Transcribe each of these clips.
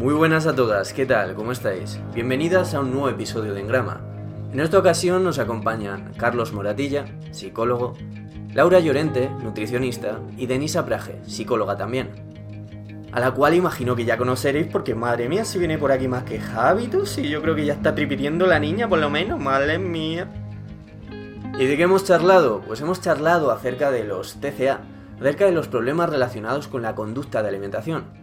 Muy buenas a todas, ¿qué tal? ¿Cómo estáis? Bienvenidas a un nuevo episodio de Engrama. En esta ocasión nos acompañan Carlos Moratilla, psicólogo, Laura Llorente, nutricionista, y Denisa Praje, psicóloga también. A la cual imagino que ya conoceréis porque madre mía si viene por aquí más que hábitos y yo creo que ya está tripitiendo la niña por lo menos, madre mía. ¿Y de qué hemos charlado? Pues hemos charlado acerca de los TCA, acerca de los problemas relacionados con la conducta de alimentación.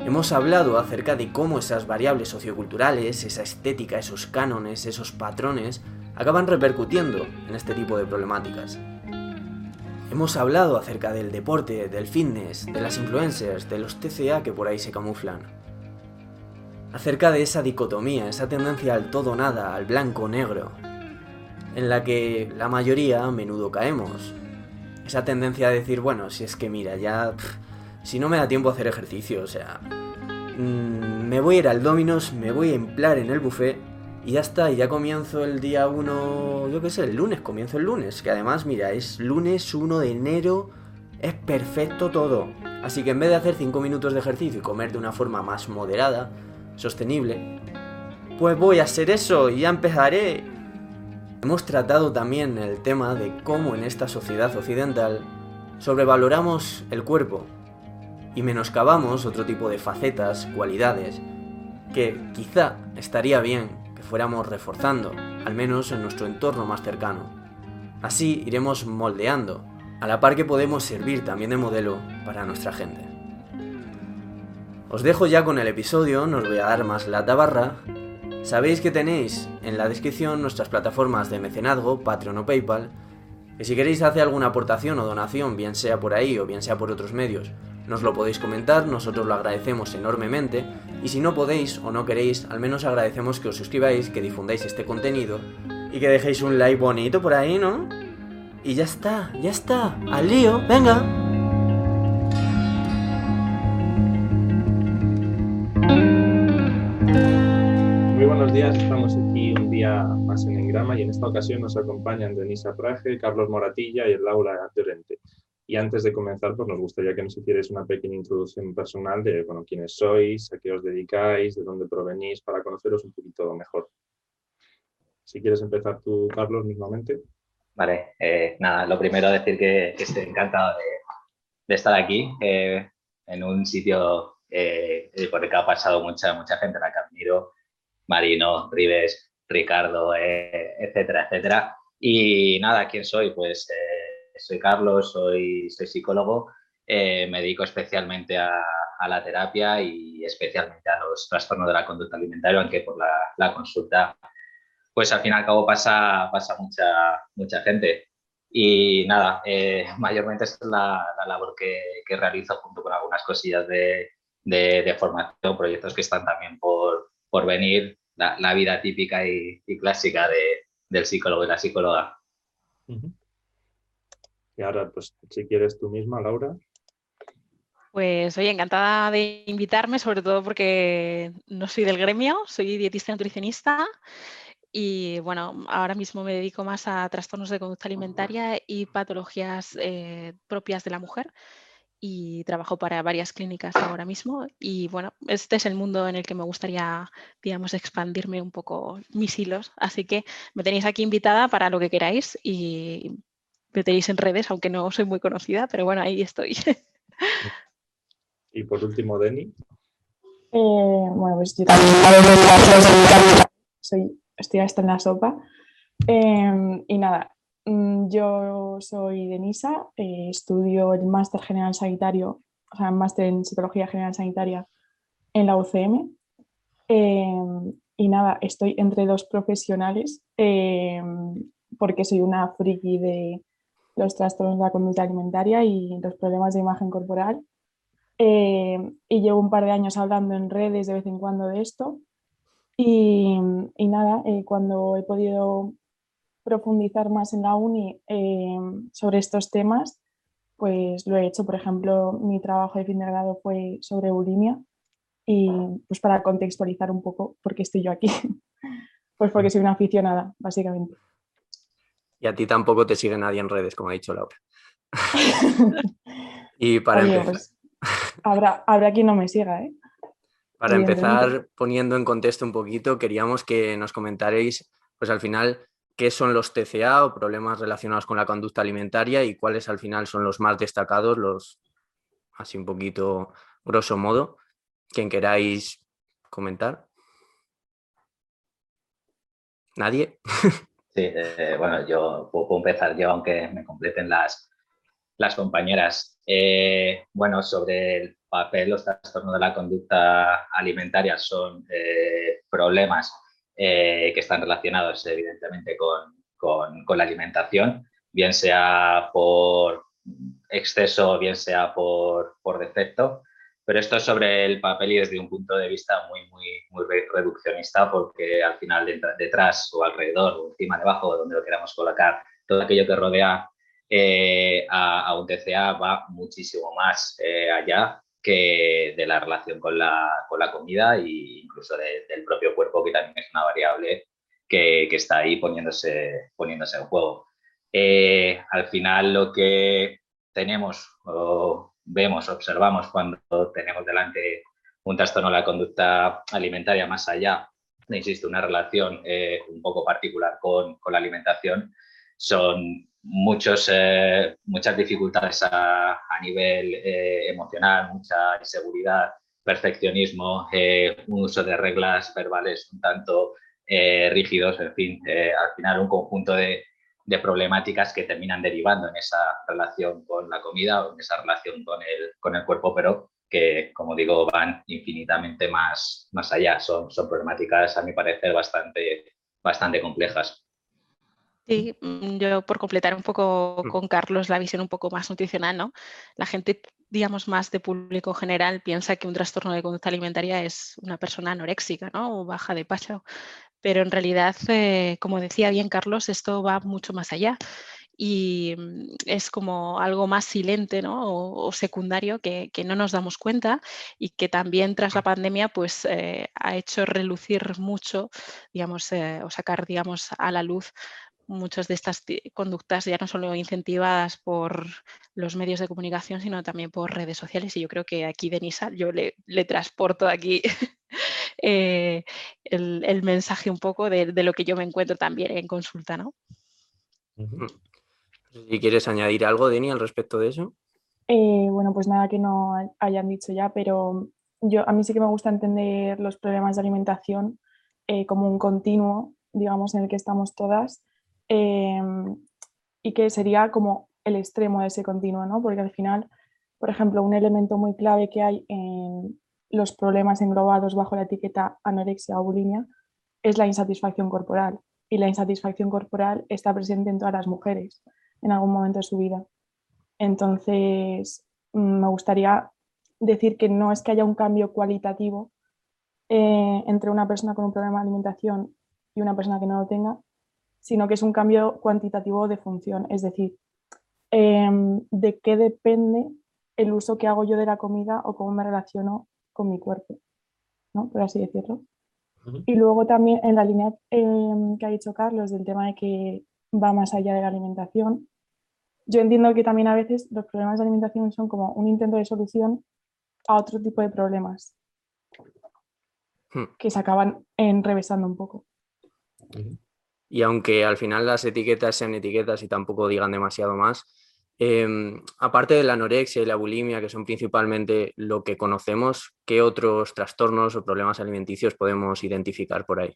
Hemos hablado acerca de cómo esas variables socioculturales, esa estética, esos cánones, esos patrones, acaban repercutiendo en este tipo de problemáticas. Hemos hablado acerca del deporte, del fitness, de las influencers, de los TCA que por ahí se camuflan. Acerca de esa dicotomía, esa tendencia al todo nada, al blanco negro, en la que la mayoría a menudo caemos. Esa tendencia a decir, bueno, si es que mira, ya si no me da tiempo a hacer ejercicio, o sea, mm, me voy a ir al Dominos, me voy a emplar en el buffet y ya está, y ya comienzo el día 1, yo qué sé, el lunes, comienzo el lunes, que además, mira, es lunes 1 de enero, es perfecto todo. Así que en vez de hacer 5 minutos de ejercicio y comer de una forma más moderada, sostenible, pues voy a hacer eso y ya empezaré. Hemos tratado también el tema de cómo en esta sociedad occidental sobrevaloramos el cuerpo y menoscabamos otro tipo de facetas, cualidades, que quizá estaría bien que fuéramos reforzando, al menos en nuestro entorno más cercano. Así iremos moldeando, a la par que podemos servir también de modelo para nuestra gente. Os dejo ya con el episodio, no os voy a dar más la tabarra. Sabéis que tenéis en la descripción nuestras plataformas de mecenazgo, Patreon o PayPal, que si queréis hacer alguna aportación o donación, bien sea por ahí o bien sea por otros medios, nos lo podéis comentar, nosotros lo agradecemos enormemente y si no podéis o no queréis, al menos agradecemos que os suscribáis, que difundáis este contenido y que dejéis un like bonito por ahí, ¿no? Y ya está, ya está, al lío, venga. Muy buenos días, estamos aquí un día más en Engrama y en esta ocasión nos acompañan Denisa Praje, Carlos Moratilla y Laura Llorente. Y antes de comenzar, pues nos gustaría que nos hicierais una pequeña introducción personal de bueno, quiénes sois, a qué os dedicáis, de dónde provenís, para conoceros un poquito mejor. Si quieres empezar tú, Carlos, mismamente. Vale, eh, nada, lo primero decir que, estoy encantado de, estar aquí, eh, en un sitio eh, por el que ha pasado mucha, mucha gente, la que admiro, Marino, Rives, Ricardo, etcétera, etcétera. Y nada, ¿quién soy? Pues soy Carlos, soy, soy psicólogo, eh, me dedico especialmente a, la terapia y especialmente a los trastornos de la conducta alimentaria, aunque por la, consulta, pues al fin y al cabo pasa, pasa mucha, mucha gente. Y nada, eh, mayormente es la, labor que, que, realizo junto con algunas cosillas de, de, formación, proyectos que están también por, por venir, la, vida típica y, clásica de, del psicólogo y la psicóloga. Y ahora, pues, si quieres tú misma, Laura. Pues oye, encantada de invitarme, sobre todo porque no soy del gremio, soy dietista nutricionista. Y bueno, ahora mismo me dedico más a trastornos de conducta alimentaria y patologías eh, propias de la mujer. Y trabajo para varias clínicas ahora mismo. Y bueno, este es el mundo en el que me gustaría, digamos, expandirme un poco mis hilos, así que me tenéis aquí invitada para lo que queráis y me tenéis en redes, aunque no soy muy conocida, pero bueno, ahí estoy. y por último, Deni. Eh, bueno, pues yo también soy, estoy hasta en la sopa. Em, y nada, mm, yo soy Denisa, eh, estudio el máster general sanitario, o sea, máster en psicología general sanitaria en la UCM. Em, y nada, estoy entre dos profesionales em, porque soy una friki de, los trastornos de la conducta alimentaria y los problemas de imagen corporal. Eh, y llevo un par de años hablando en redes de vez en cuando de esto. Y, nada, eh, cuando he podido profundizar más en la uni eh, sobre estos temas, pues lo he hecho. Por ejemplo, mi trabajo de fin de grado fue sobre bulimia y pues para contextualizar un poco por qué estoy yo aquí. pues porque soy una aficionada, básicamente. Y a ti tampoco te sigue nadie en redes, como ha dicho Laura. y para empezar. Pues, habrá, habrá quien no me siga, ¿eh? Para empezar, poniendo en contexto un poquito, queríamos que nos comentaréis, pues al final, qué son los TCA o problemas relacionados con la conducta alimentaria y cuáles al final son los más destacados, los así un poquito grosso modo. Quien queráis comentar. ¿Nadie? Sí, eh, bueno, yo puedo empezar yo, aunque me completen las, las compañeras. Eh, bueno, sobre el papel, los trastornos de la conducta alimentaria son eh, problemas que están relacionados evidentemente con, con, con, la alimentación, bien sea por exceso, bien sea por, por defecto. Pero esto es sobre el papel y desde un punto de vista muy, muy, muy reduccionista, porque al final detrás o alrededor o encima, debajo, donde lo queramos colocar, todo aquello que rodea eh, a, un TCA va muchísimo más eh, allá que de la relación con la, con la comida e incluso del propio cuerpo, que también es una variable que, que está ahí poniéndose, poniéndose en juego. Eh, al final lo que tenemos vemos, observamos cuando tenemos delante un trastorno de la conducta alimentaria más allá de, insisto, una relación eh, un poco particular con, con, la alimentación, son muchos, eh, muchas dificultades a, nivel eh, emocional, mucha inseguridad, perfeccionismo, un uso de reglas verbales un tanto rígidos, en fin, al final un conjunto de, de problemáticas que terminan derivando en esa relación con la comida o en esa relación con el, con el cuerpo, pero que, como digo, van infinitamente más, más allá. Son, son problemáticas, a mi parecer, bastante, bastante complejas. Sí, mm, yo por completar un poco mm. con Carlos la visión un poco más nutricional, ¿no? La gente, digamos, más de público general piensa que un trastorno de conducta alimentaria es una persona anoréxica, ¿no? O baja de peso pero en realidad, eh, como decía bien Carlos, esto va mucho más allá y mm, es como algo más silente o, secundario que, no nos damos cuenta y que también tras la pandemia pues, eh, ha hecho relucir mucho, digamos, eh, o sacar digamos, a la luz muchas de estas conductas ya no solo incentivadas por los medios de comunicación, sino también por redes sociales. Y yo creo que aquí, Denisa, yo le, le transporto aquí Eh, el, mensaje un poco de, lo que yo me encuentro también en consulta, ¿no? Si quieres añadir algo, Deni, al respecto de eso. Eh, bueno, pues nada que no hayan dicho ya, pero yo a mí sí que me gusta entender los problemas de alimentación eh, como un continuo, digamos, en el que estamos todas y que sería como el extremo de ese continuo, ¿no? Porque al final, por ejemplo, un elemento muy clave que hay en, los problemas englobados bajo la etiqueta anorexia o bulimia es la insatisfacción corporal. Y la insatisfacción corporal está presente en todas las mujeres en algún momento de su vida. Entonces, mm, me gustaría decir que no es que haya un cambio cualitativo eh, entre una persona con un problema de alimentación y una persona que no lo tenga, sino que es un cambio cuantitativo de función, es decir, em, de qué depende el uso que hago yo de la comida o cómo me relaciono con mi cuerpo, ¿no? por así decirlo. Y luego también en la línea em, que ha dicho Carlos del tema de que va más allá de la alimentación, yo entiendo que también a veces los problemas de alimentación son como un intento de solución a otro tipo de problemas hmm. que se acaban enrevesando un poco. Y aunque al final las etiquetas sean etiquetas y tampoco digan demasiado más, Em, aparte de la anorexia y la bulimia, que son principalmente lo que conocemos, ¿qué otros trastornos o problemas alimenticios podemos identificar por ahí?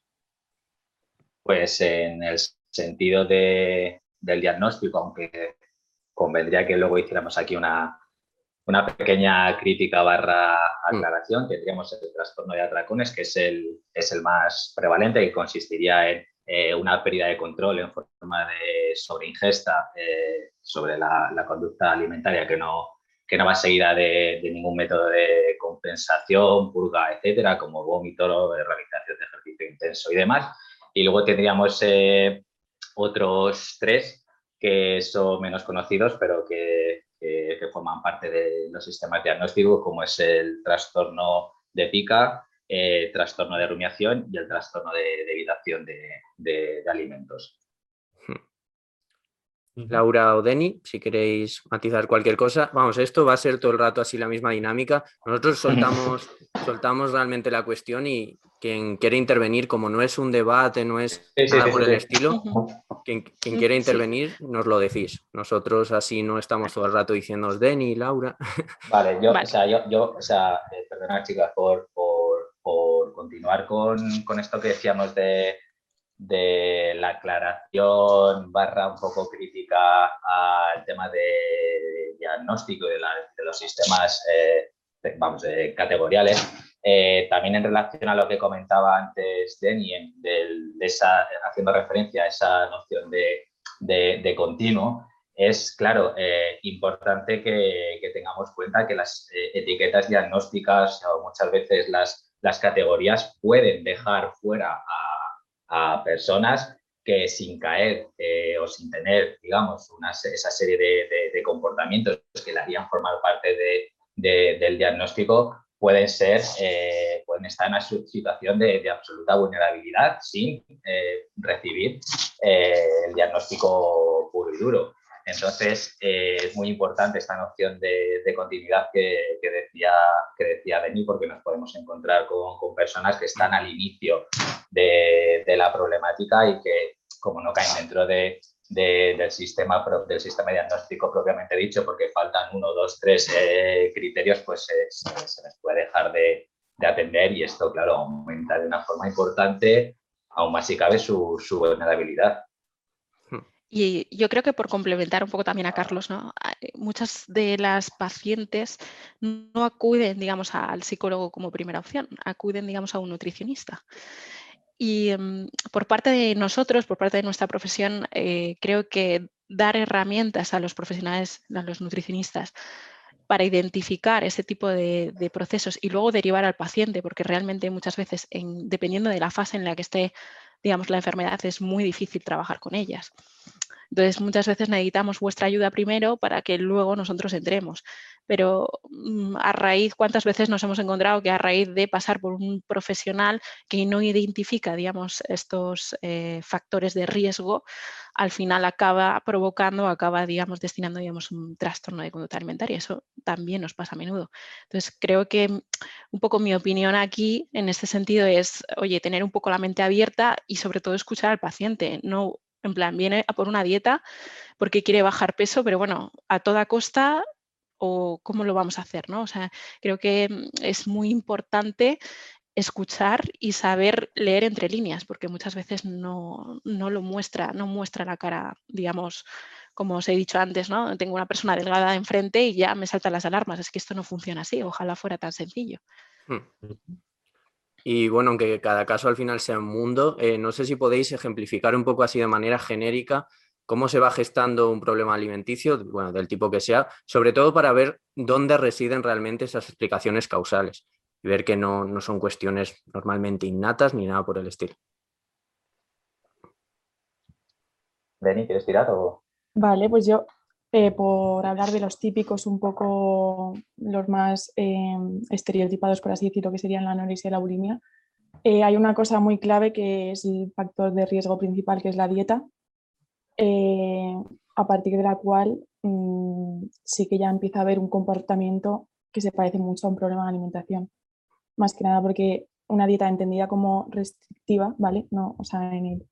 Pues en el sentido del diagnóstico, aunque convendría que luego hiciéramos aquí una, una pequeña crítica barra mm. aclaración, tendríamos el trastorno de atracones, que es el, es el más prevalente, que consistiría en eh, una pérdida de control en forma de sobreingesta eh, sobre la, conducta alimentaria que no, que no va seguida de, ningún método de compensación, purga, etcétera, como vómito, realización de ejercicio intenso y demás. Y luego tendríamos eh, otros tres que son menos conocidos, pero que, que, forman parte de los sistemas diagnósticos, como es el trastorno de pica, eh, trastorno de rumiación y el trastorno de, evitación de, alimentos. Laura o Deni, si queréis matizar cualquier cosa. Vamos, esto va a ser todo el rato así la misma dinámica. Nosotros soltamos, soltamos realmente la cuestión y quien quiere intervenir, como no es un debate, no es nada por el estilo, quien, quien quiere intervenir, nos lo decís. Nosotros así no estamos todo el rato diciéndonos Deni, Laura. Vale, yo, o sea, yo, yo o sea, eh, perdonad chicas por, por, por continuar con, con esto que decíamos de de la aclaración barra un poco crítica al tema de diagnóstico de, los sistemas, eh, vamos, categoriales. Eh, también en relación a lo que comentaba antes Denny, de, esa, haciendo referencia a esa noción de, continuo, es, claro, eh, importante que, tengamos cuenta que las etiquetas diagnósticas o muchas veces las, las categorías pueden dejar fuera a personas que sin caer eh, o sin tener, digamos, una, esa serie de, comportamientos que le harían formar parte del diagnóstico, pueden ser, eh, pueden estar en una situación de, absoluta vulnerabilidad sin eh, recibir el diagnóstico puro y duro. Entonces, eh, es muy importante esta noción de, continuidad que, decía, que decía Denis, porque nos podemos encontrar con, personas que están al inicio de, la problemática y que, como no caen dentro de, del, sistema, del sistema diagnóstico propiamente dicho, porque faltan uno, dos, tres eh, criterios, pues se, les puede dejar de, atender y esto, claro, aumenta de una forma importante, aún más si cabe, su vulnerabilidad. Y yo creo que por complementar un poco también a Carlos, ¿no? muchas de las pacientes no acuden, digamos, al psicólogo como primera opción, acuden, digamos, a un nutricionista. Y mm, por parte de nosotros, por parte de nuestra profesión, eh, creo que dar herramientas a los profesionales, a los nutricionistas, para identificar ese tipo de, procesos y luego derivar al paciente, porque realmente muchas veces, dependiendo de la fase en la que esté, digamos, la enfermedad, es muy difícil trabajar con ellas. Entonces, muchas veces necesitamos vuestra ayuda primero para que luego nosotros entremos. Pero mm, a raíz, ¿cuántas veces nos hemos encontrado que a raíz de pasar por un profesional que no identifica, digamos, estos eh, factores de riesgo, al final acaba provocando, acaba, digamos, destinando, digamos, un trastorno de conducta alimentaria. Eso también nos pasa a menudo. Entonces, creo que mm, un poco mi opinión aquí en este sentido es, oye, tener un poco la mente abierta y sobre todo escuchar al paciente, no en plan, viene a por una dieta porque quiere bajar peso, pero bueno, a toda costa o cómo lo vamos a hacer, ¿no? O sea, creo que mm, es muy importante escuchar y saber leer entre líneas, porque muchas veces no, lo muestra, no muestra la cara, digamos, como os he dicho antes, ¿no? Tengo una persona delgada enfrente y ya me saltan las alarmas. Es que esto no funciona así, ojalá fuera tan sencillo. Hmm. Y bueno, aunque cada caso al final sea un mundo, eh, no sé si podéis ejemplificar un poco así de manera genérica cómo se va gestando un problema alimenticio, bueno, del tipo que sea, sobre todo para ver dónde residen realmente esas explicaciones causales y ver que no, son cuestiones normalmente innatas ni nada por el estilo. Deni, ¿quieres tirar o...? Vale, pues yo eh, por hablar de los típicos un poco los más eh, estereotipados, por así decirlo, que serían la anorexia y la bulimia, eh, hay una cosa muy clave que es el factor de riesgo principal, que es la dieta, a partir de la cual mm, sí que ya empieza a haber un comportamiento que se parece mucho a un problema de alimentación. Más que nada porque una dieta entendida como restrictiva, ¿vale? No, o sea, en,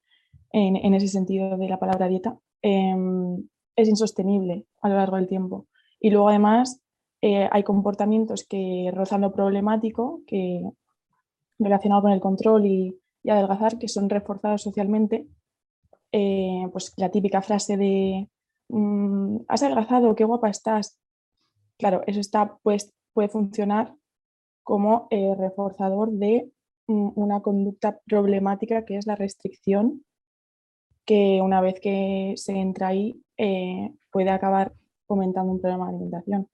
en ese sentido de la palabra dieta, em, es insostenible a lo largo del tiempo. Y luego además eh, hay comportamientos que rozan lo problemático, que relacionado con el control y, adelgazar, que son reforzados socialmente. Eh, pues la típica frase de mm, has adelgazado, qué guapa estás. Claro, eso está, pues, puede funcionar como eh, reforzador de mm, una conducta problemática que es la restricción que una vez que se entra ahí eh, puede acabar fomentando un problema de alimentación,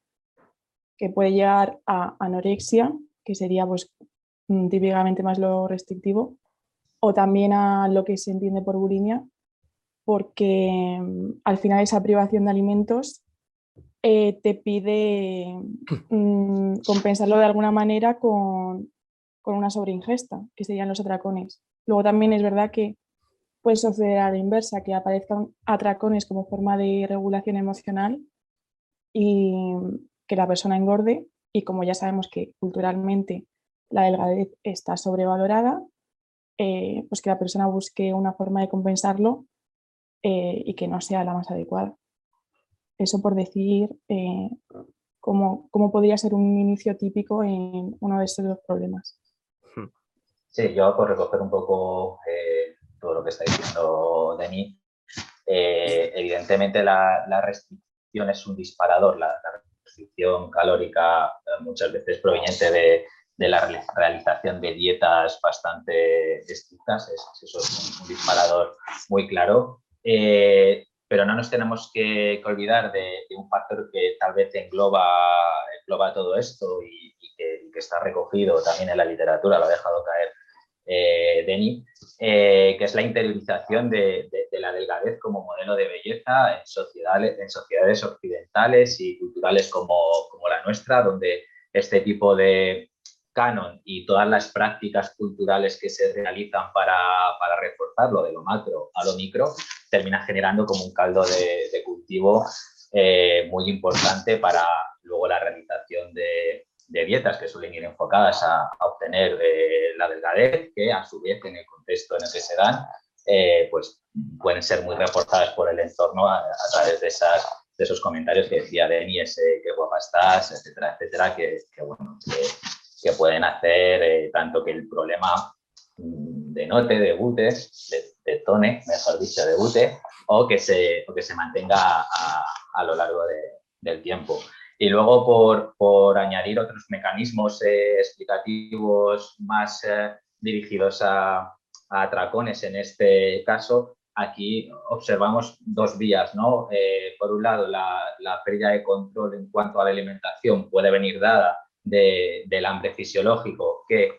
que puede llegar a anorexia, que sería pues, mm, típicamente más lo restrictivo, o también a lo que se entiende por bulimia, porque mm, al final esa privación de alimentos eh, te pide mm, compensarlo de alguna manera con, con una sobreingesta, que serían los atracones. Luego también es verdad que puede suceder a la inversa, que aparezcan atracones como forma de regulación emocional y que la persona engorde y como ya sabemos que culturalmente la delgadez está sobrevalorada, eh, pues que la persona busque una forma de compensarlo eh, y que no sea la más adecuada. Eso por decir eh, cómo, podría ser un inicio típico en uno de estos dos problemas. Sí, yo por recoger un poco todo lo que está diciendo Denis, evidentemente la, restricción es un disparador, la, restricción calórica eh, muchas veces proveniente de, la realización de dietas bastante estrictas, eso es un, disparador muy claro. Eh, pero no nos tenemos que, olvidar de, un factor que tal vez engloba, engloba todo esto y, que, está recogido también en la literatura, lo ha dejado caer eh, Denis, eh, que es la interiorización de, la delgadez como modelo de belleza en sociedades, en sociedades occidentales y culturales como, la nuestra, donde este tipo de canon y todas las prácticas culturales que se realizan para, para reforzarlo de lo macro a lo micro, termina generando como un caldo de, cultivo eh, muy importante para luego la realización de, de dietas que suelen ir enfocadas a, obtener eh, la delgadez, que a su vez en el contexto en el que se dan, eh, pues pueden ser muy reforzadas por el entorno a, través de, esas, de esos comentarios que decía Deni, ese qué guapa estás, etcétera, etcétera, que, bueno, que, pueden hacer eh, tanto que el problema mm, denote, debute, de, de mejor dicho, debute, o que se, o que se mantenga a, a lo largo de, del tiempo. Y luego, por, por añadir otros mecanismos eh, explicativos más eh, dirigidos a, a, atracones, en este caso, aquí observamos dos vías. ¿no? Eh, por un lado, la, la, pérdida de control en cuanto a la alimentación puede venir dada de, del hambre fisiológico que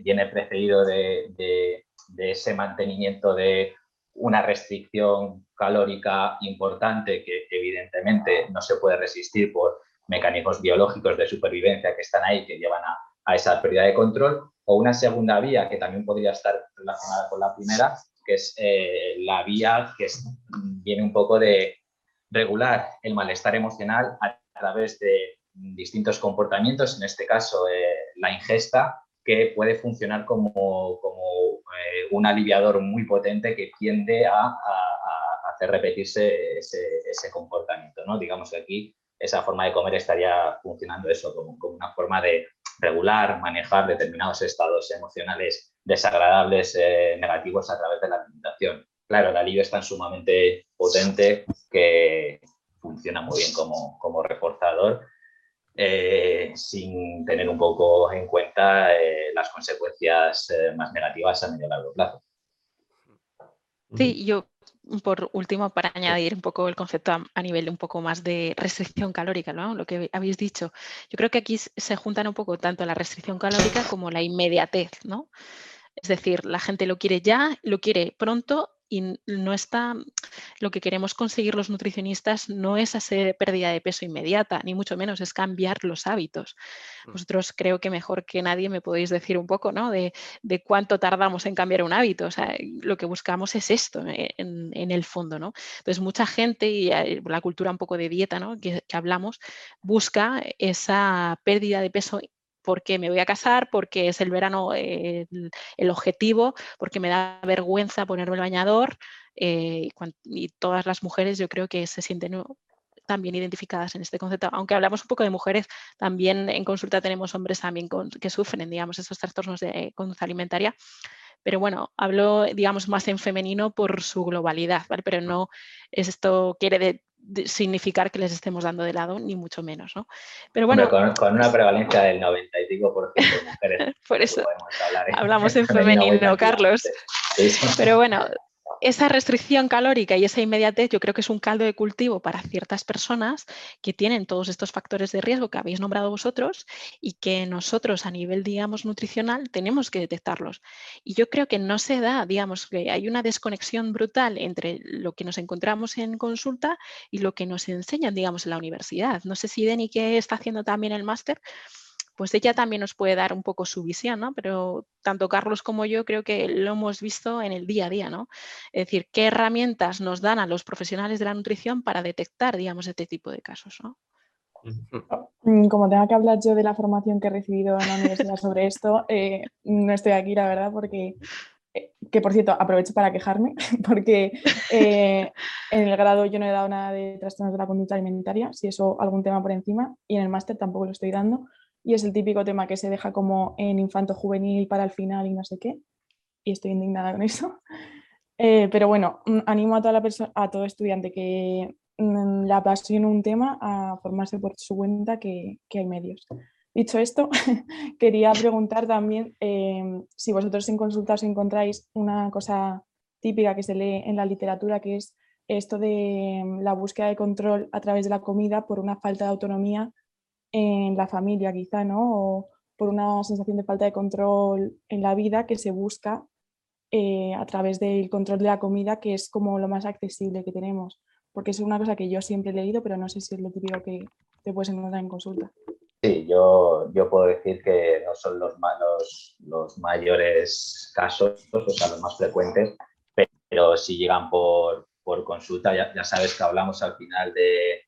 viene precedido de, de ese mantenimiento de una restricción calórica importante que evidentemente no se puede resistir por mecanismos biológicos de supervivencia que están ahí, que llevan a, esa pérdida de control, o una segunda vía que también podría estar relacionada con la primera, que es eh, la vía que viene un poco de regular el malestar emocional a través de distintos comportamientos, en este caso eh, la ingesta, que puede funcionar como eh, un aliviador muy potente que tiende a, hacer repetirse ese, comportamiento. ¿no? Digamos que aquí esa forma de comer estaría funcionando eso como, una forma de regular, manejar determinados estados emocionales desagradables, eh, negativos a través de la alimentación. Claro, el alivio es tan sumamente potente que funciona muy bien como, como reforzador eh, sin tener un poco en cuenta eh, las consecuencias eh, más negativas a medio y largo plazo. Sí, yo por último, para añadir un poco el concepto a, nivel un poco más de restricción calórica, ¿no? lo que habéis dicho, yo creo que aquí se juntan un poco tanto la restricción calórica como la inmediatez, ¿no? Es decir, la gente lo quiere ya, lo quiere pronto y no está, lo que queremos conseguir los nutricionistas no es hacer pérdida de peso inmediata, ni mucho menos, es cambiar los hábitos. Mm. Vosotros creo que mejor que nadie me podéis decir un poco ¿no? de, cuánto tardamos en cambiar un hábito. O sea, lo que buscamos es esto eh, en, el fondo. ¿no? Entonces, mucha gente y eh, la cultura un poco de dieta ¿no? que, que hablamos busca esa pérdida de peso porque me voy a casar, porque es el verano el, objetivo, porque me da vergüenza ponerme el bañador eh, y, todas las mujeres yo creo que se sienten también identificadas en este concepto. Aunque hablamos un poco de mujeres, también en consulta tenemos hombres también que sufren, digamos, esos trastornos de conducta alimentaria. Pero bueno, hablo, digamos, más en femenino por su globalidad, ¿vale? Pero no esto quiere de, significar que les estemos dando de lado, ni mucho menos, ¿no? Pero bueno. con, una prevalencia del 90 y pico por ciento de mujeres. por eso hablamos en femenino, Carlos. Pero bueno, esa restricción calórica y esa inmediatez yo creo que es un caldo de cultivo para ciertas personas que tienen todos estos factores de riesgo que habéis nombrado vosotros y que nosotros a nivel, digamos, nutricional tenemos que detectarlos. Y yo creo que no se da, digamos, que hay una desconexión brutal entre lo que nos encontramos en consulta y lo que nos enseñan, digamos, en la universidad. No sé si Deni, que está haciendo también el máster, pues ella también nos puede dar un poco su visión, ¿no? Pero tanto Carlos como yo creo que lo hemos visto en el día a día, ¿no? Es decir, qué herramientas nos dan a los profesionales de la nutrición para detectar, digamos, este tipo de casos, ¿no? Mm, como tenga que hablar yo de la formación que he recibido en la universidad sobre esto, eh, no estoy aquí, la verdad, porque eh, que por cierto, aprovecho para quejarme, porque eh, en el grado yo no he dado nada de trastornos de la conducta alimentaria, si eso algún tema por encima, y en el máster tampoco lo estoy dando, y es el típico tema que se deja como en infanto juvenil para el final y no sé qué, y estoy indignada con eso. Eh, pero bueno, mm, animo a, toda la a todo estudiante que mm, le apasione un tema a formarse por su cuenta que, que hay medios. Dicho esto, quería preguntar también em, si vosotros en consulta os encontráis una cosa típica que se lee en la literatura, que es esto de em, la búsqueda de control a través de la comida por una falta de autonomía en la familia, quizá, ¿no? O por una sensación de falta de control en la vida que se busca eh, a través del control de la comida, que es como lo más accesible que tenemos. Porque es una cosa que yo siempre he leído, pero no sé si es lo típico que te puedes encontrar en consulta. Sí, yo, yo puedo decir que no son los, los, los mayores casos, o sea, los más frecuentes, pero si llegan por, por consulta, ya, ya, sabes que hablamos al final de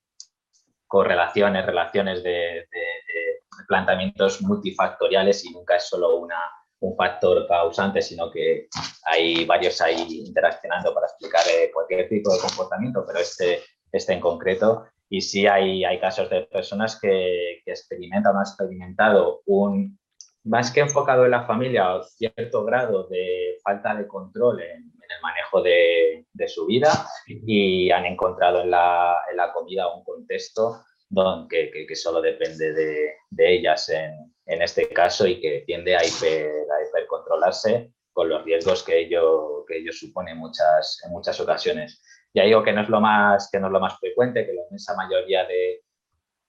correlaciones, relaciones de, de, de, planteamientos multifactoriales y nunca es solo una, un factor causante, sino que hay varios ahí interaccionando para explicar eh, cualquier tipo de comportamiento, pero este, este en concreto. Y sí hay, hay casos de personas que, que experimentan o han experimentado un, más que enfocado en la familia, cierto grado de falta de control en, en el manejo de, de, su vida y han encontrado en la, en la comida un contexto donde, que, que, solo depende de, de ellas en, en, este caso y que tiende a, hiper, a hipercontrolarse con los riesgos que ello, que ello supone muchas, en muchas ocasiones. Ya digo que no es lo más, que no es lo más frecuente, que la inmensa mayoría de,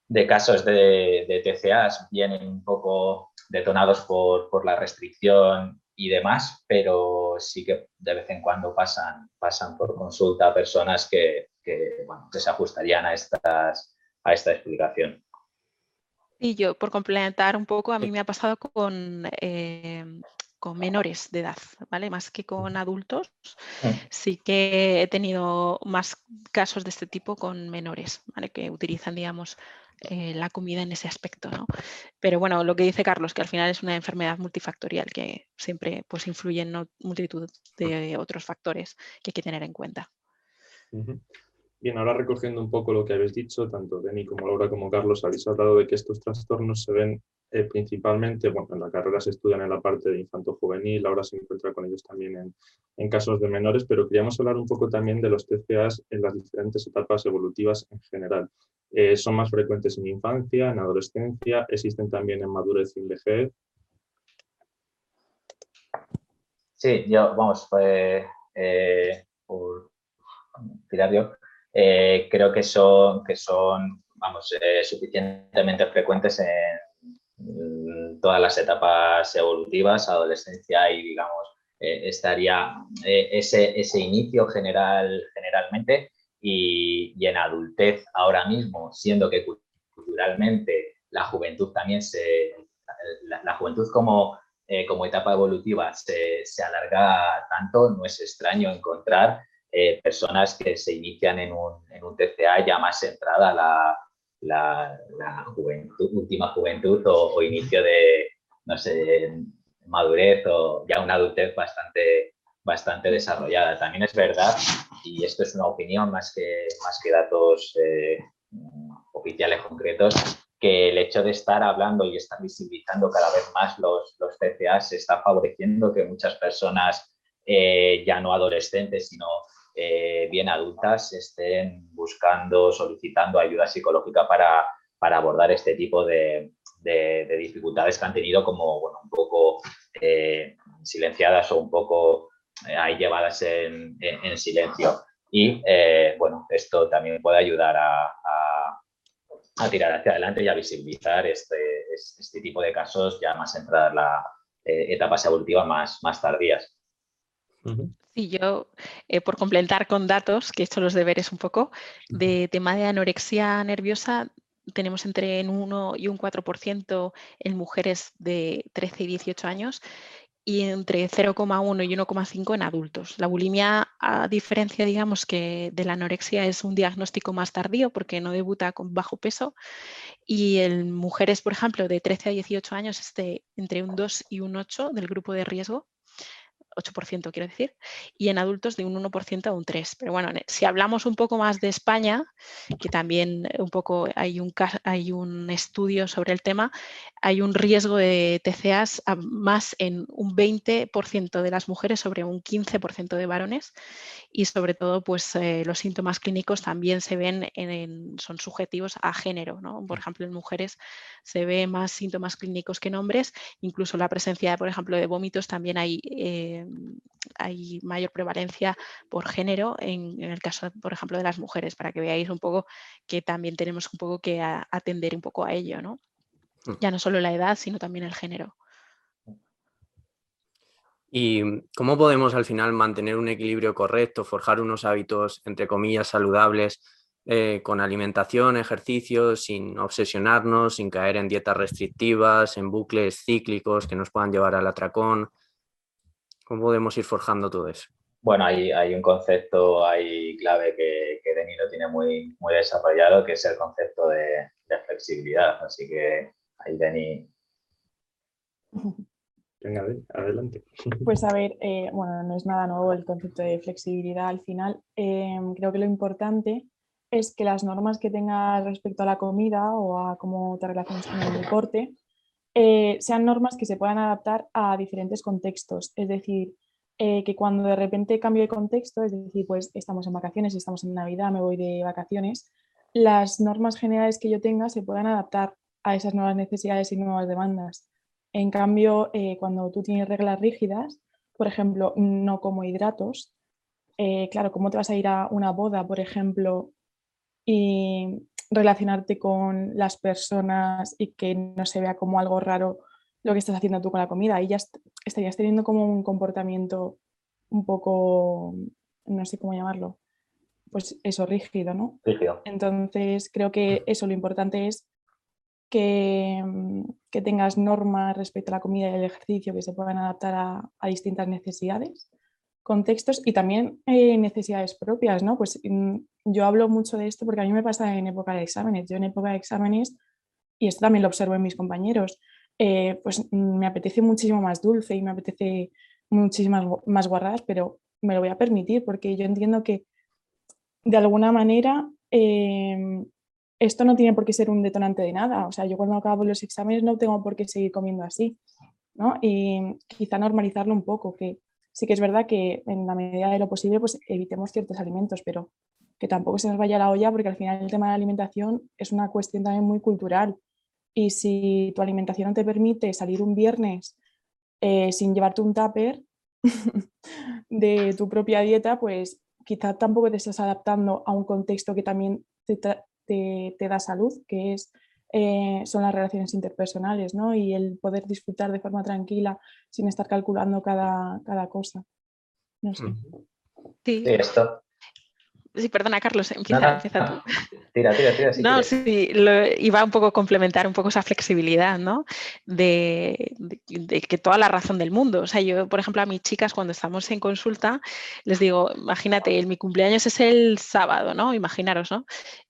de casos de, de, TCAs vienen un poco detonados por, por, la restricción y demás, pero sí que de vez en cuando pasan, pasan por consulta personas que, que, bueno, que se ajustarían a, estas, a esta explicación. Y yo, por complementar un poco, a mí me ha pasado con eh, con menores de edad, ¿vale? Más que con adultos. Sí que he tenido más casos de este tipo con menores, ¿vale? Que utilizan, digamos, eh, la comida en ese aspecto, ¿no? Pero bueno, lo que dice Carlos, que al final es una enfermedad multifactorial que siempre pues, influye en multitud de otros factores que hay que tener en cuenta. Uh -huh. Bien, ahora recogiendo un poco lo que habéis dicho, tanto Deni como Laura como Carlos, habéis hablado de que estos trastornos se ven eh, principalmente, bueno, en la carrera se estudian en la parte de infanto-juvenil, ahora se encuentra con ellos también en, en, casos de menores, pero queríamos hablar un poco también de los TCAs en las diferentes etapas evolutivas en general. Eh, son más frecuentes en infancia, en adolescencia, existen también en madurez y en vejez. Sí, yo, vamos, pues, eh, por tirar yo, eh, creo que son, que son vamos, suficientemente frecuentes en todas las etapas evolutivas, adolescencia y, digamos, eh, estaría eh, ese, ese inicio general, generalmente y, y, en adultez ahora mismo, siendo que culturalmente la juventud también se... La, la juventud como, como etapa evolutiva se, se alarga tanto, no es extraño encontrar eh, personas que se inician en un, en un TCA ya más entrada la, la, juventud, última juventud o, inicio de, no sé, madurez o ya una adultez bastante, bastante desarrollada. También es verdad, y esto es una opinión más que, más que datos eh, oficiales concretos, que el hecho de estar hablando y estar visibilizando cada vez más los, los TCAs está favoreciendo que muchas personas, eh, ya no adolescentes, sino eh, bien adultas estén buscando, solicitando ayuda psicológica para, para abordar este tipo de, de, de, dificultades que han tenido como bueno, un poco eh, silenciadas o un poco eh, ahí llevadas en, en, en, silencio. Y eh, bueno, esto también puede ayudar a, a, a, tirar hacia adelante y a visibilizar este, este tipo de casos ya más entradas las eh, etapas evolutivas más, más tardías. Uh -huh. Sí, yo, eh, por complementar con datos, que he hecho los deberes un poco, de tema de anorexia nerviosa, tenemos entre un 1 y un 4% en mujeres de 13 y 18 años y entre 0,1 y 1,5 en adultos. La bulimia, a diferencia, digamos, que de la anorexia, es un diagnóstico más tardío porque no debuta con bajo peso y en mujeres, por ejemplo, de 13 a 18 años es entre un 2 y un 8 del grupo de riesgo 8% quiero decir, y en adultos de un 1% a un 3%. Pero bueno, si hablamos un poco más de España, que también un poco hay un, hay un estudio sobre el tema, hay un riesgo de TCAs más en un 20% de las mujeres sobre un 15% de varones y sobre todo pues eh, los síntomas clínicos también se ven, en, son subjetivos a género. ¿no? Por mm. ejemplo, en mujeres se ve más síntomas clínicos que en hombres, incluso la presencia, por ejemplo, de vómitos también hay... Eh, hay mayor prevalencia por género en, el caso, por ejemplo, de las mujeres, para que veáis un poco que también tenemos un poco que atender un poco a ello, ¿no? Mm. Ya no solo la edad, sino también el género. ¿Y cómo podemos al final mantener un equilibrio correcto, forjar unos hábitos, entre comillas, saludables, eh, con alimentación, ejercicio, sin obsesionarnos, sin caer en dietas restrictivas, en bucles cíclicos que nos puedan llevar al atracón? ¿Cómo podemos ir forjando todo eso? Bueno, hay, hay un concepto ahí clave que, que Denis lo tiene muy, muy desarrollado, que es el concepto de, flexibilidad. Así que ahí Denis... Venga, adelante. Pues a ver, eh, bueno, no es nada nuevo el concepto de flexibilidad al final. Em, creo que lo importante es que las normas que tengas respecto a la comida o a cómo te relacionas con el deporte eh, sean normas que se puedan adaptar a diferentes contextos. Es decir, eh, que cuando de repente cambio de contexto, es decir, pues estamos en vacaciones, estamos en Navidad, me voy de vacaciones, las normas generales que yo tenga se puedan adaptar a esas nuevas necesidades y nuevas demandas. En cambio, eh, cuando tú tienes reglas rígidas, por ejemplo, no como hidratos, claro, ¿cómo te vas a ir a una boda, por ejemplo, y relacionarte con las personas y que no se vea como algo raro lo que estás haciendo tú con la comida. Y ya estarías teniendo como un comportamiento un poco, no sé cómo llamarlo, pues eso, rígido, ¿no? Rígido. Entonces creo que eso lo importante es que, que, tengas normas respecto a la comida y el ejercicio que se puedan adaptar a, a distintas necesidades contextos y también eh, necesidades propias, ¿no? Pues mm, yo hablo mucho de esto porque a mí me pasa en época de exámenes. Yo en época de exámenes, y esto también lo observo en mis compañeros, eh, pues mm, me apetece muchísimo más dulce y me apetece muchísimas más guarradas, pero me lo voy a permitir porque yo entiendo que de alguna manera em, esto no tiene por qué ser un detonante de nada. O sea, yo cuando acabo los exámenes no tengo por qué seguir comiendo así, ¿no? Y quizá normalizarlo un poco, que sí que es verdad que en la medida de lo posible pues evitemos ciertos alimentos, pero que tampoco se nos vaya la olla porque al final el tema de la alimentación es una cuestión también muy cultural. Y si tu alimentación no te permite salir un viernes eh, sin llevarte un tupper de tu propia dieta, pues quizá tampoco te estás adaptando a un contexto que también te, te da salud, que es eh, son las relaciones interpersonales, ¿no? Y el poder disfrutar de forma tranquila sin estar calculando cada, cada cosa. No sé. Sí. esto, Sí, perdona, Carlos, empieza, empieza tú. Tira, tira, tira. no, sí, lo, iba un poco a complementar un poco esa flexibilidad, ¿no? De, que toda la razón del mundo. O sea, yo, por ejemplo, a mis chicas cuando estamos en consulta, les digo, imagínate, mi cumpleaños es el sábado, ¿no? Imaginaros, ¿no?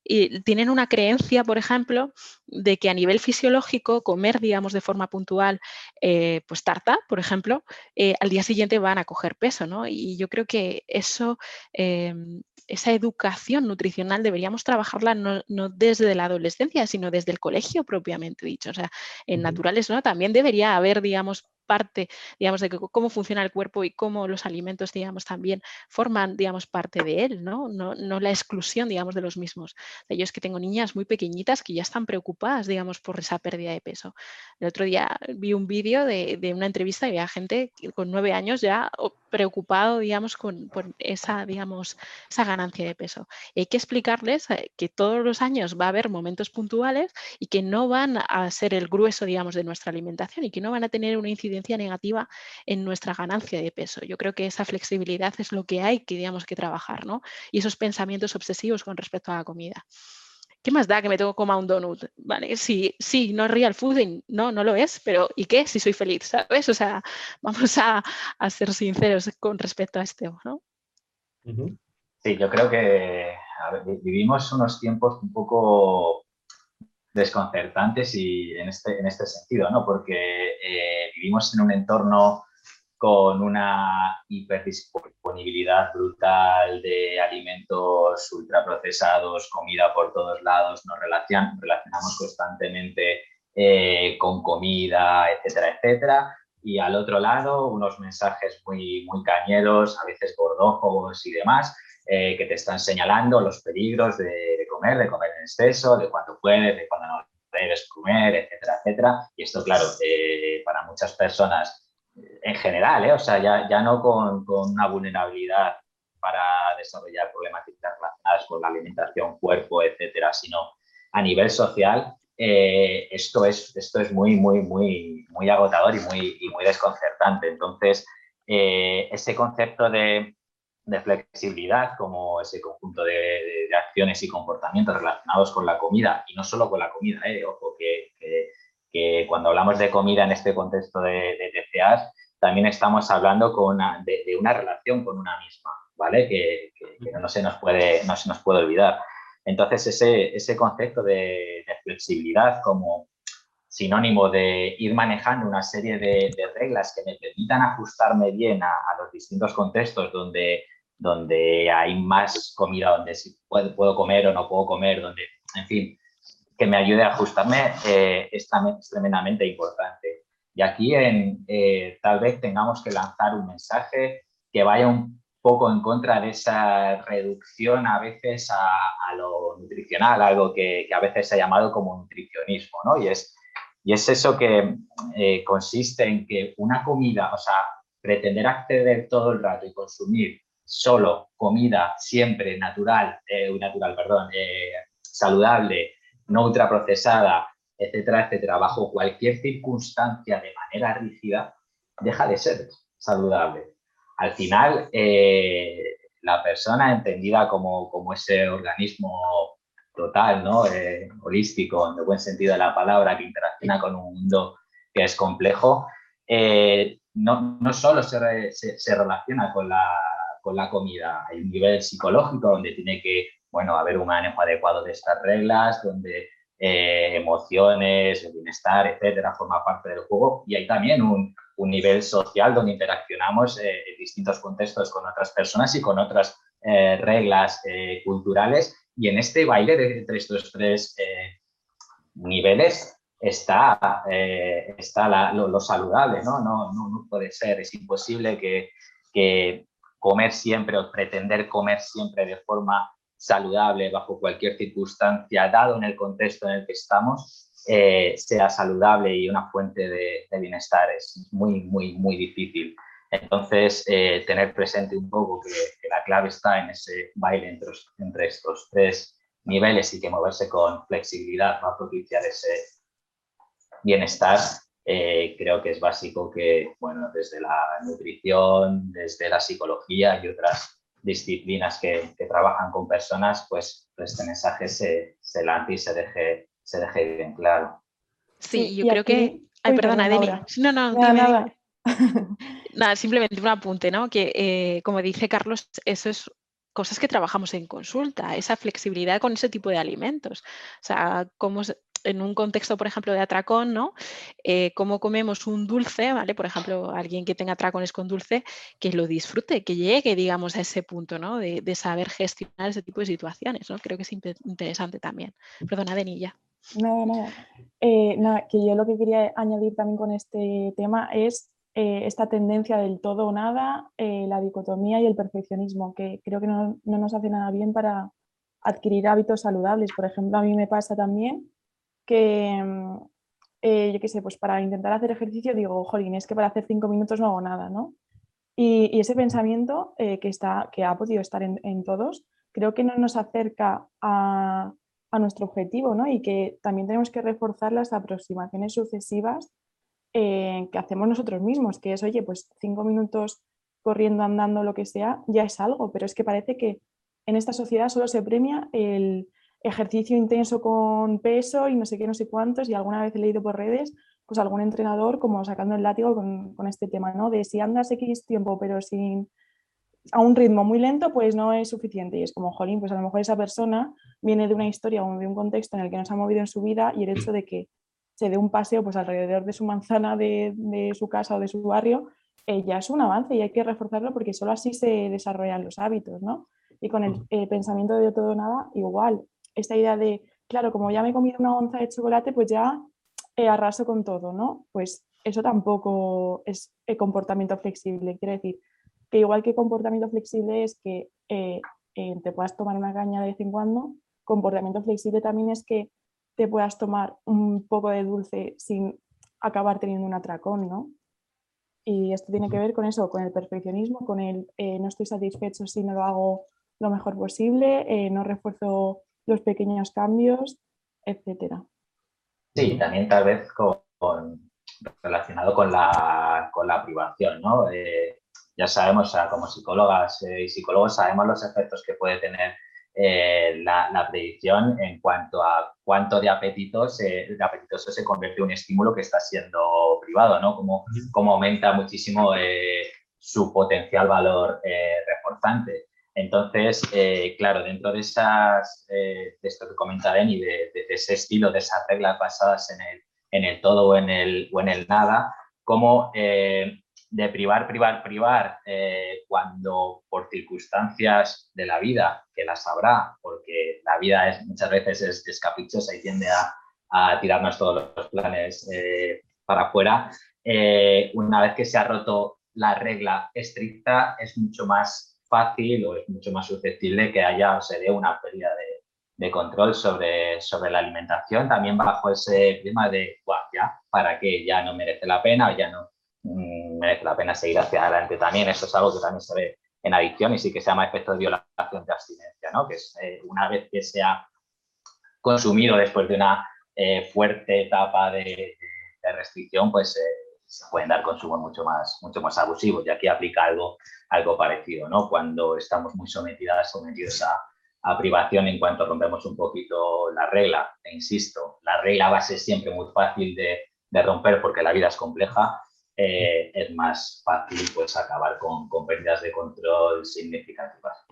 Y tienen una creencia, por ejemplo, de que a nivel fisiológico, comer, digamos, de forma puntual, eh, pues tarta, por ejemplo, eh, al día siguiente van a coger peso, ¿no? Y yo creo que eso em, esa educación nutricional deberíamos trabajarla no, desde la adolescencia, sino desde el colegio propiamente dicho. O sea, en naturales ¿no? también debería haber, digamos, parte, digamos, de cómo funciona el cuerpo y cómo los alimentos, digamos, también forman, digamos, parte de él, ¿no? No, la exclusión, digamos, de los mismos. Yo es que tengo niñas muy pequeñitas que ya están preocupadas, digamos, por esa pérdida de peso. El otro día vi un vídeo de, una entrevista y había gente con nueve años ya preocupado, digamos, con, esa, digamos, esa ganancia de peso. Hay que explicarles eh, que todos los años va a haber momentos puntuales y que no van a ser el grueso, digamos, de nuestra alimentación y que no van a tener una incidencia negativa en nuestra ganancia de peso. Yo creo que esa flexibilidad es lo que hay que, digamos, que trabajar, ¿no? Y esos pensamientos obsesivos con respecto a la comida ¿qué más da que me tengo comer un donut? Vale, sí, sí, no es real food, no, no lo es, pero ¿y qué si soy feliz? ¿Sabes? O sea, vamos a, ser sinceros con respecto a esto, ¿no? Sí, yo creo que vivimos unos tiempos un poco desconcertantes y en este, en este sentido, ¿no? Porque eh, vivimos en un entorno con una hiperdisponibilidad brutal de alimentos ultraprocesados, comida por todos lados, nos relacionamos constantemente eh, con comida, etcétera, etcétera. Y al otro lado, unos mensajes muy, muy cañeros, a veces gordófobos y demás, eh, que te están señalando los peligros de, comer, de comer en exceso, de cuando puedes, de cuando comer, etcétera, etcétera. Y esto, claro, eh, para muchas personas en general, ¿eh? o sea, ya, ya no con, una vulnerabilidad para desarrollar problemáticas relacionadas con la alimentación, cuerpo, etcétera, sino a nivel social, eh, esto, es, esto es muy, muy, muy, muy agotador y muy, muy desconcertante. Entonces, eh, ese concepto de, de, flexibilidad como ese conjunto de, acciones y comportamientos relacionados con la comida, y no solo con la comida, ojo, que, cuando hablamos de comida en este contexto de, de también estamos hablando con de, una relación con una misma, ¿vale? Que, no, se nos puede, no se nos puede olvidar. Entonces, ese, ese concepto de, flexibilidad como sinónimo de ir manejando una serie de, reglas que me permitan ajustarme bien a, los distintos contextos donde, donde hay más comida, donde si puedo, puedo comer o no puedo comer, donde, en fin, que me ayude a ajustarme eh, es, tremendamente importante. Y aquí en, eh, tal vez tengamos que lanzar un mensaje que vaya un poco en contra de esa reducción a veces a, lo nutricional, algo que, a veces se ha llamado como nutricionismo, ¿no? Y es, y es eso que eh, consiste en que una comida, o sea, pretender acceder todo el rato y consumir solo comida siempre natural, natural, perdón, saludable, no ultraprocesada, etcétera, etcétera, bajo cualquier circunstancia de manera rígida, deja de ser saludable. Al final, eh, la persona entendida como, como, ese organismo total, ¿no? Eh, holístico, en el buen sentido de la palabra, que interacciona con un mundo que es complejo, eh, no, no, solo se, se, relaciona con la, con la comida, hay un nivel psicológico donde tiene que bueno, haber un manejo adecuado de estas reglas, donde eh, emociones, el bienestar, etcétera, forma parte del juego. Y hay también un, un nivel social donde interaccionamos eh, en distintos contextos con otras personas y con otras eh, reglas culturales. Y en este baile de, entre estos tres niveles está, está lo, saludable, ¿no? No, ¿no? no, puede ser, es imposible que comer siempre o pretender comer siempre de forma saludable bajo cualquier circunstancia, dado en el contexto en el que estamos, eh, sea saludable y una fuente de, bienestar. Es muy, muy, muy difícil. Entonces, eh, tener presente un poco que, la clave está en ese baile entre, entre, estos tres niveles y que moverse con flexibilidad va a propiciar ese bienestar, eh, creo que es básico que, bueno, desde la nutrición, desde la psicología y otras disciplinas que, trabajan con personas, pues este mensaje se, se lance y se deje, se deje bien claro. Sí, yo creo que... Ay, perdona, Deni. No, no, nada, nada. simplemente un apunte, ¿no? Que eh, como dice Carlos, eso es cosas que trabajamos en consulta, esa flexibilidad con ese tipo de alimentos. O sea, cómo en un contexto, por ejemplo, de atracón, ¿no? Eh, cómo comemos un dulce, ¿vale? Por ejemplo, alguien que tenga atracones con dulce, que lo disfrute, que llegue, digamos, a ese punto, ¿no? De, saber gestionar ese tipo de situaciones, ¿no? Creo que es interesante también. Perdona, Denilla. Nada, nada. Eh, nada, que yo lo que quería añadir también con este tema es eh, esta tendencia del todo o nada, la dicotomía y el perfeccionismo, que creo que no, no, nos hace nada bien para adquirir hábitos saludables. Por ejemplo, a mí me pasa también que, mm, eh, yo qué sé, pues para intentar hacer ejercicio digo, jolín, es que para hacer cinco minutos no hago nada, ¿no? Y, ese pensamiento eh, que, está, que ha podido estar en, todos, creo que no nos acerca a, nuestro objetivo, ¿no? Y que también tenemos que reforzar las aproximaciones sucesivas eh, que hacemos nosotros mismos, que es, oye, pues cinco minutos corriendo, andando, lo que sea, ya es algo, pero es que parece que en esta sociedad solo se premia el ejercicio intenso con peso y no sé qué, no sé cuántos, y alguna vez he leído por redes, pues algún entrenador como sacando el látigo con, con este tema, ¿no? De si andas X tiempo pero sin a un ritmo muy lento, pues no es suficiente. Y es como, jolín, pues a lo mejor esa persona viene de una historia o de un contexto en el que no se ha movido en su vida y el hecho de que se dé un paseo pues alrededor de su manzana de, de su casa o de su barrio, eh, ya es un avance y hay que reforzarlo porque solo así se desarrollan los hábitos, ¿no? Y con el eh, pensamiento de todo nada, igual, esta idea de, claro, como ya me he comido una onza de chocolate, pues ya eh, arraso con todo, ¿no? Pues eso tampoco es el comportamiento flexible. Quiero decir, que igual que comportamiento flexible es que eh, eh, te puedas tomar una caña de vez en cuando, comportamiento flexible también es que te puedas tomar un poco de dulce sin acabar teniendo un atracón, ¿no? Y esto tiene que ver con eso, con el perfeccionismo, con el eh, no estoy satisfecho si no lo hago lo mejor posible, no refuerzo los pequeños cambios, etcétera. Sí, también tal vez con, relacionado con la, con la privación, ¿no? ya sabemos, como psicólogas eh, y psicólogos, sabemos los efectos que puede tener eh, la, predicción en cuanto a cuánto de apetitos, de apetitoso se convierte en un estímulo que está siendo privado, ¿no? Como, como aumenta muchísimo eh, su potencial valor reforzante. Entonces, claro, dentro de, esas, de esto que comenta Denny, de, ese estilo, de esas reglas basadas en el, en el todo o en el, o en el nada, cómo de privar, privar, privar, eh, cuando por circunstancias de la vida, que las habrá, porque la vida es, muchas veces es, caprichosa y tiende a, tirarnos todos los planes eh, para afuera, eh, una vez que se ha roto la regla estricta, es mucho más fácil o es mucho más susceptible que haya o se dé una pérdida de, control sobre, sobre la alimentación, también bajo ese clima de, ya, ¿para qué? Ya no merece la pena o ya no, Mm, merece la pena seguir hacia adelante también. Eso es algo que también se ve en adicción y sí que se llama efecto de violación de abstinencia, ¿no? que es eh, una vez que se ha consumido después de una eh, fuerte etapa de, restricción, pues eh, se pueden dar consumos mucho más, mucho más abusivos. Y aquí aplica algo, algo parecido, ¿no? cuando estamos muy sometidas, sometidos a, a privación en cuanto rompemos un poquito la regla. E insisto, la regla va a ser siempre muy fácil de, de romper porque la vida es compleja, eh, es más fácil pues, acabar con, con pérdidas de control significativas.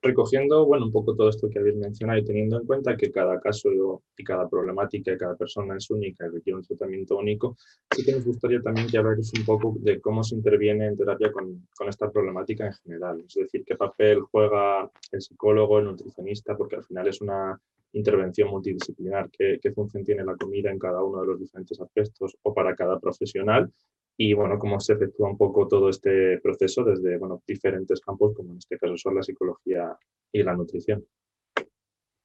Recogiendo bueno, un poco todo esto que habéis mencionado y teniendo en cuenta que cada caso y cada problemática de cada persona es única y requiere un tratamiento único, sí que nos gustaría también que hablarais un poco de cómo se interviene en terapia con, con esta problemática en general. Es decir, qué papel juega el psicólogo, el nutricionista, porque al final es una intervención multidisciplinar, qué, función tiene la comida en cada uno de los diferentes aspectos o para cada profesional y bueno, cómo se efectúa un poco todo este proceso desde bueno, diferentes campos, como en este caso son la psicología y la nutrición.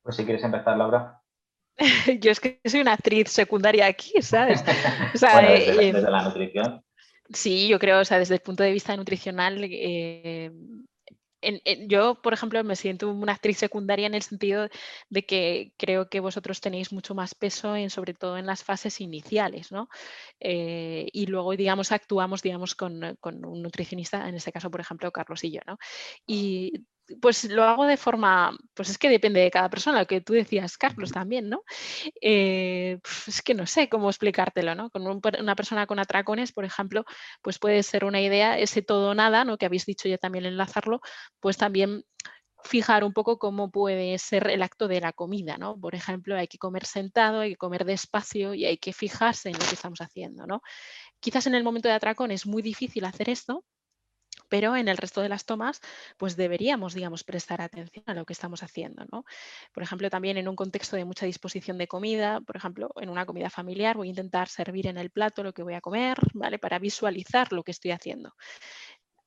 Pues si quieres empezar, Laura. Yo es que soy una actriz secundaria aquí, ¿sabes? Eh, desde, la nutrición. Sí, yo creo, o sea, desde el punto de vista nutricional, eh, yo, por ejemplo, me siento una actriz secundaria en el sentido de que creo que vosotros tenéis mucho más peso, en, sobre todo en las fases iniciales, ¿no? Eh, y luego, digamos, actuamos, digamos, con, con, un nutricionista, en este caso, por ejemplo, Carlos y yo, ¿no? Y pues lo hago de forma, pues es que depende de cada persona, lo que tú decías, Carlos, también, ¿no? Eh, es que no sé cómo explicártelo, ¿no? Con una persona con atracones, por ejemplo, pues puede ser una idea, ese todo nada, ¿no? Que habéis dicho ya también enlazarlo, pues también fijar un poco cómo puede ser el acto de la comida, ¿no? Por ejemplo, hay que comer sentado, hay que comer despacio y hay que fijarse en lo que estamos haciendo, ¿no? Quizás en el momento de atracón es muy difícil hacer esto, pero en el resto de las tomas, pues deberíamos, digamos, prestar atención a lo que estamos haciendo, ¿no? Por ejemplo, también en un contexto de mucha disposición de comida, por ejemplo, en una comida familiar, voy a intentar servir en el plato lo que voy a comer, ¿vale? Para visualizar lo que estoy haciendo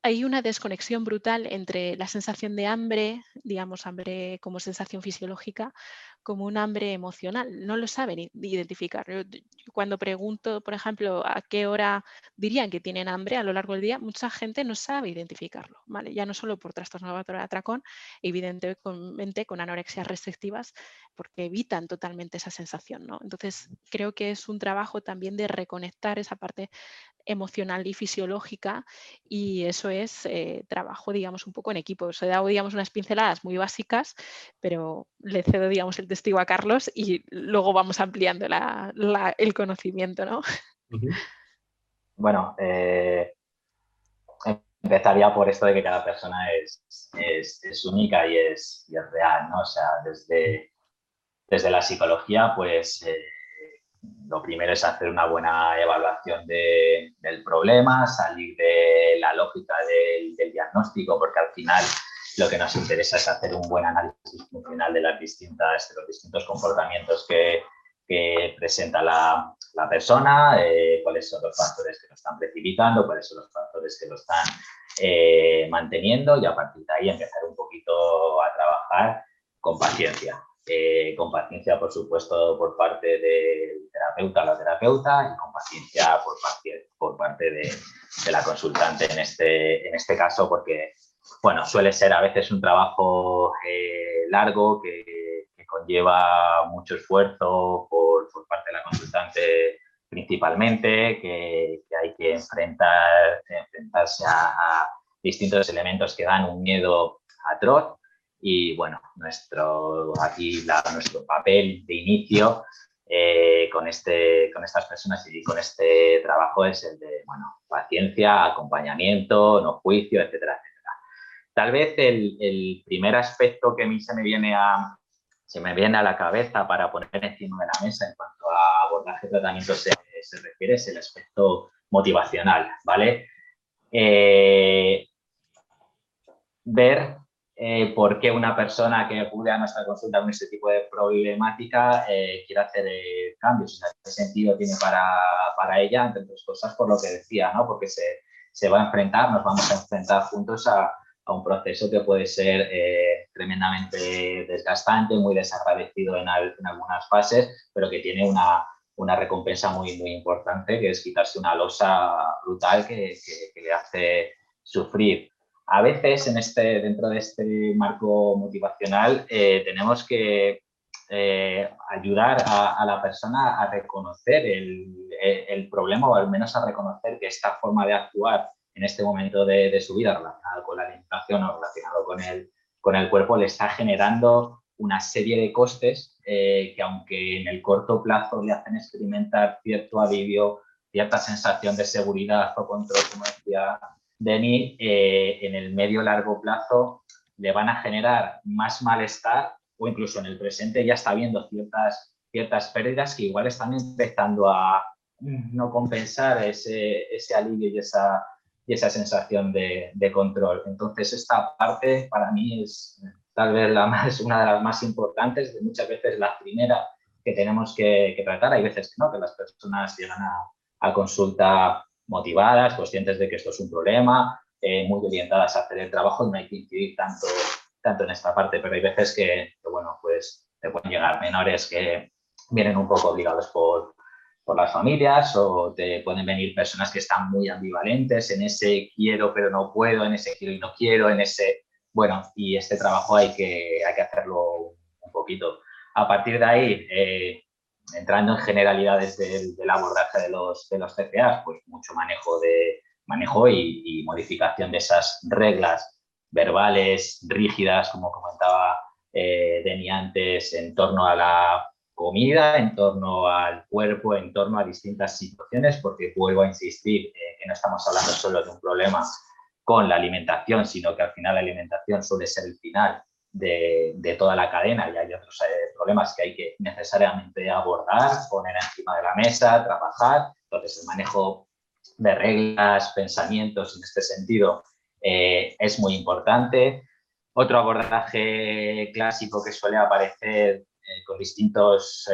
hay una desconexión brutal entre la sensación de hambre, digamos, hambre como sensación fisiológica, como un hambre emocional. No lo saben identificar. cuando pregunto, por ejemplo, a qué hora dirían que tienen hambre a lo largo del día, mucha gente no sabe identificarlo. ¿vale? Ya no solo por trastorno de atracón, evidentemente con anorexias restrictivas, porque evitan totalmente esa sensación. ¿no? Entonces, creo que es un trabajo también de reconectar esa parte emocional y fisiológica y eso es eh, trabajo, digamos, un poco en equipo. Os he dado, digamos, unas pinceladas muy básicas, pero le cedo, digamos, el testigo a Carlos y luego vamos ampliando el conocimiento, ¿no? Bueno, eh, empezaría por esto de que cada persona es, es, única y es, y es, real, ¿no? O sea, desde, desde la psicología, pues eh, lo primero es hacer una buena evaluación del problema, salir de la lógica del, diagnóstico, porque al final lo que nos interesa es hacer un buen análisis funcional de, las distintas, de los distintos comportamientos que, presenta la, la persona, eh, cuáles son los factores que lo están precipitando, cuáles son los factores que lo están eh, manteniendo y a partir de ahí empezar un poquito a trabajar con paciencia. Eh, con paciencia, por supuesto, por parte del terapeuta o la terapeuta y con paciencia por parte, por parte de, la consultante en este, en este caso, porque bueno, suele ser a veces un trabajo eh, largo que, conlleva mucho esfuerzo por, parte de la consultante principalmente, que, hay que enfrentar, enfrentarse a distintos elementos que dan un miedo atroz y bueno, nuestro, aquí nuestro papel de inicio eh, con, este, con estas personas y con este trabajo es el de bueno, paciencia, acompañamiento, no juicio, etcétera, etcétera. Tal vez el, el, primer aspecto que a mí se me viene a, se me viene a la cabeza para poner encima de la mesa en cuanto a abordaje de tratamiento se, se refiere es el aspecto motivacional, ¿vale? Eh, ver eh, por qué una persona que acude a nuestra consulta con este tipo de problemática eh, quiere hacer eh, cambios. en qué sentido tiene para, para, ella, entre otras cosas, por lo que decía, ¿no? porque se, se va a enfrentar, nos vamos a enfrentar juntos a, a un proceso que puede ser tremendamente desgastante, muy desagradecido en, en, algunas fases, pero que tiene una, una, recompensa muy, muy importante, que es quitarse una losa brutal que, que, que le hace sufrir a veces en este, dentro de este marco motivacional eh, tenemos que eh, ayudar a, la persona a reconocer el, problema o al menos a reconocer que esta forma de actuar en este momento de, su vida relacionado con la alimentación o relacionado con el, cuerpo le está generando una serie de costes eh, que aunque en el corto plazo le hacen experimentar cierto alivio, cierta sensación de seguridad o control, como decía Denis, eh, en el medio largo plazo le van a generar más malestar o incluso en el presente ya está viendo ciertas, ciertas pérdidas que igual están empezando a no compensar ese, ese alivio y esa, y esa sensación de, de, control. Entonces, esta parte para mí es tal vez la más, una de las más importantes, de muchas veces la primera que tenemos que, que tratar. Hay veces que no, que las personas llegan a, a consulta motivadas, conscientes de que esto es un problema, eh, muy orientadas a hacer el trabajo no hay que incidir tanto, tanto en esta parte, pero hay veces que, bueno, pues te pueden llegar menores que vienen un poco obligados por, por las familias o te pueden venir personas que están muy ambivalentes en ese quiero pero no puedo, en ese quiero y no quiero, en ese, bueno, y este trabajo hay que, hay que hacerlo un poquito. A partir de ahí, eh, entrando en generalidades del, abordaje de los, de los pues mucho manejo, de, manejo y, modificación de esas reglas verbales rígidas, como comentaba eh, antes, en torno a la comida, en torno al cuerpo, en torno a distintas situaciones, porque vuelvo a insistir eh, que no estamos hablando solo de un problema con la alimentación, sino que al final la alimentación suele ser el final de, toda la cadena y hay otros eh, problemas que hay que necesariamente abordar, poner encima de la mesa, trabajar. Entonces, el manejo de reglas, pensamientos en este sentido eh, es muy importante. Otro abordaje clásico que suele aparecer eh, con distintos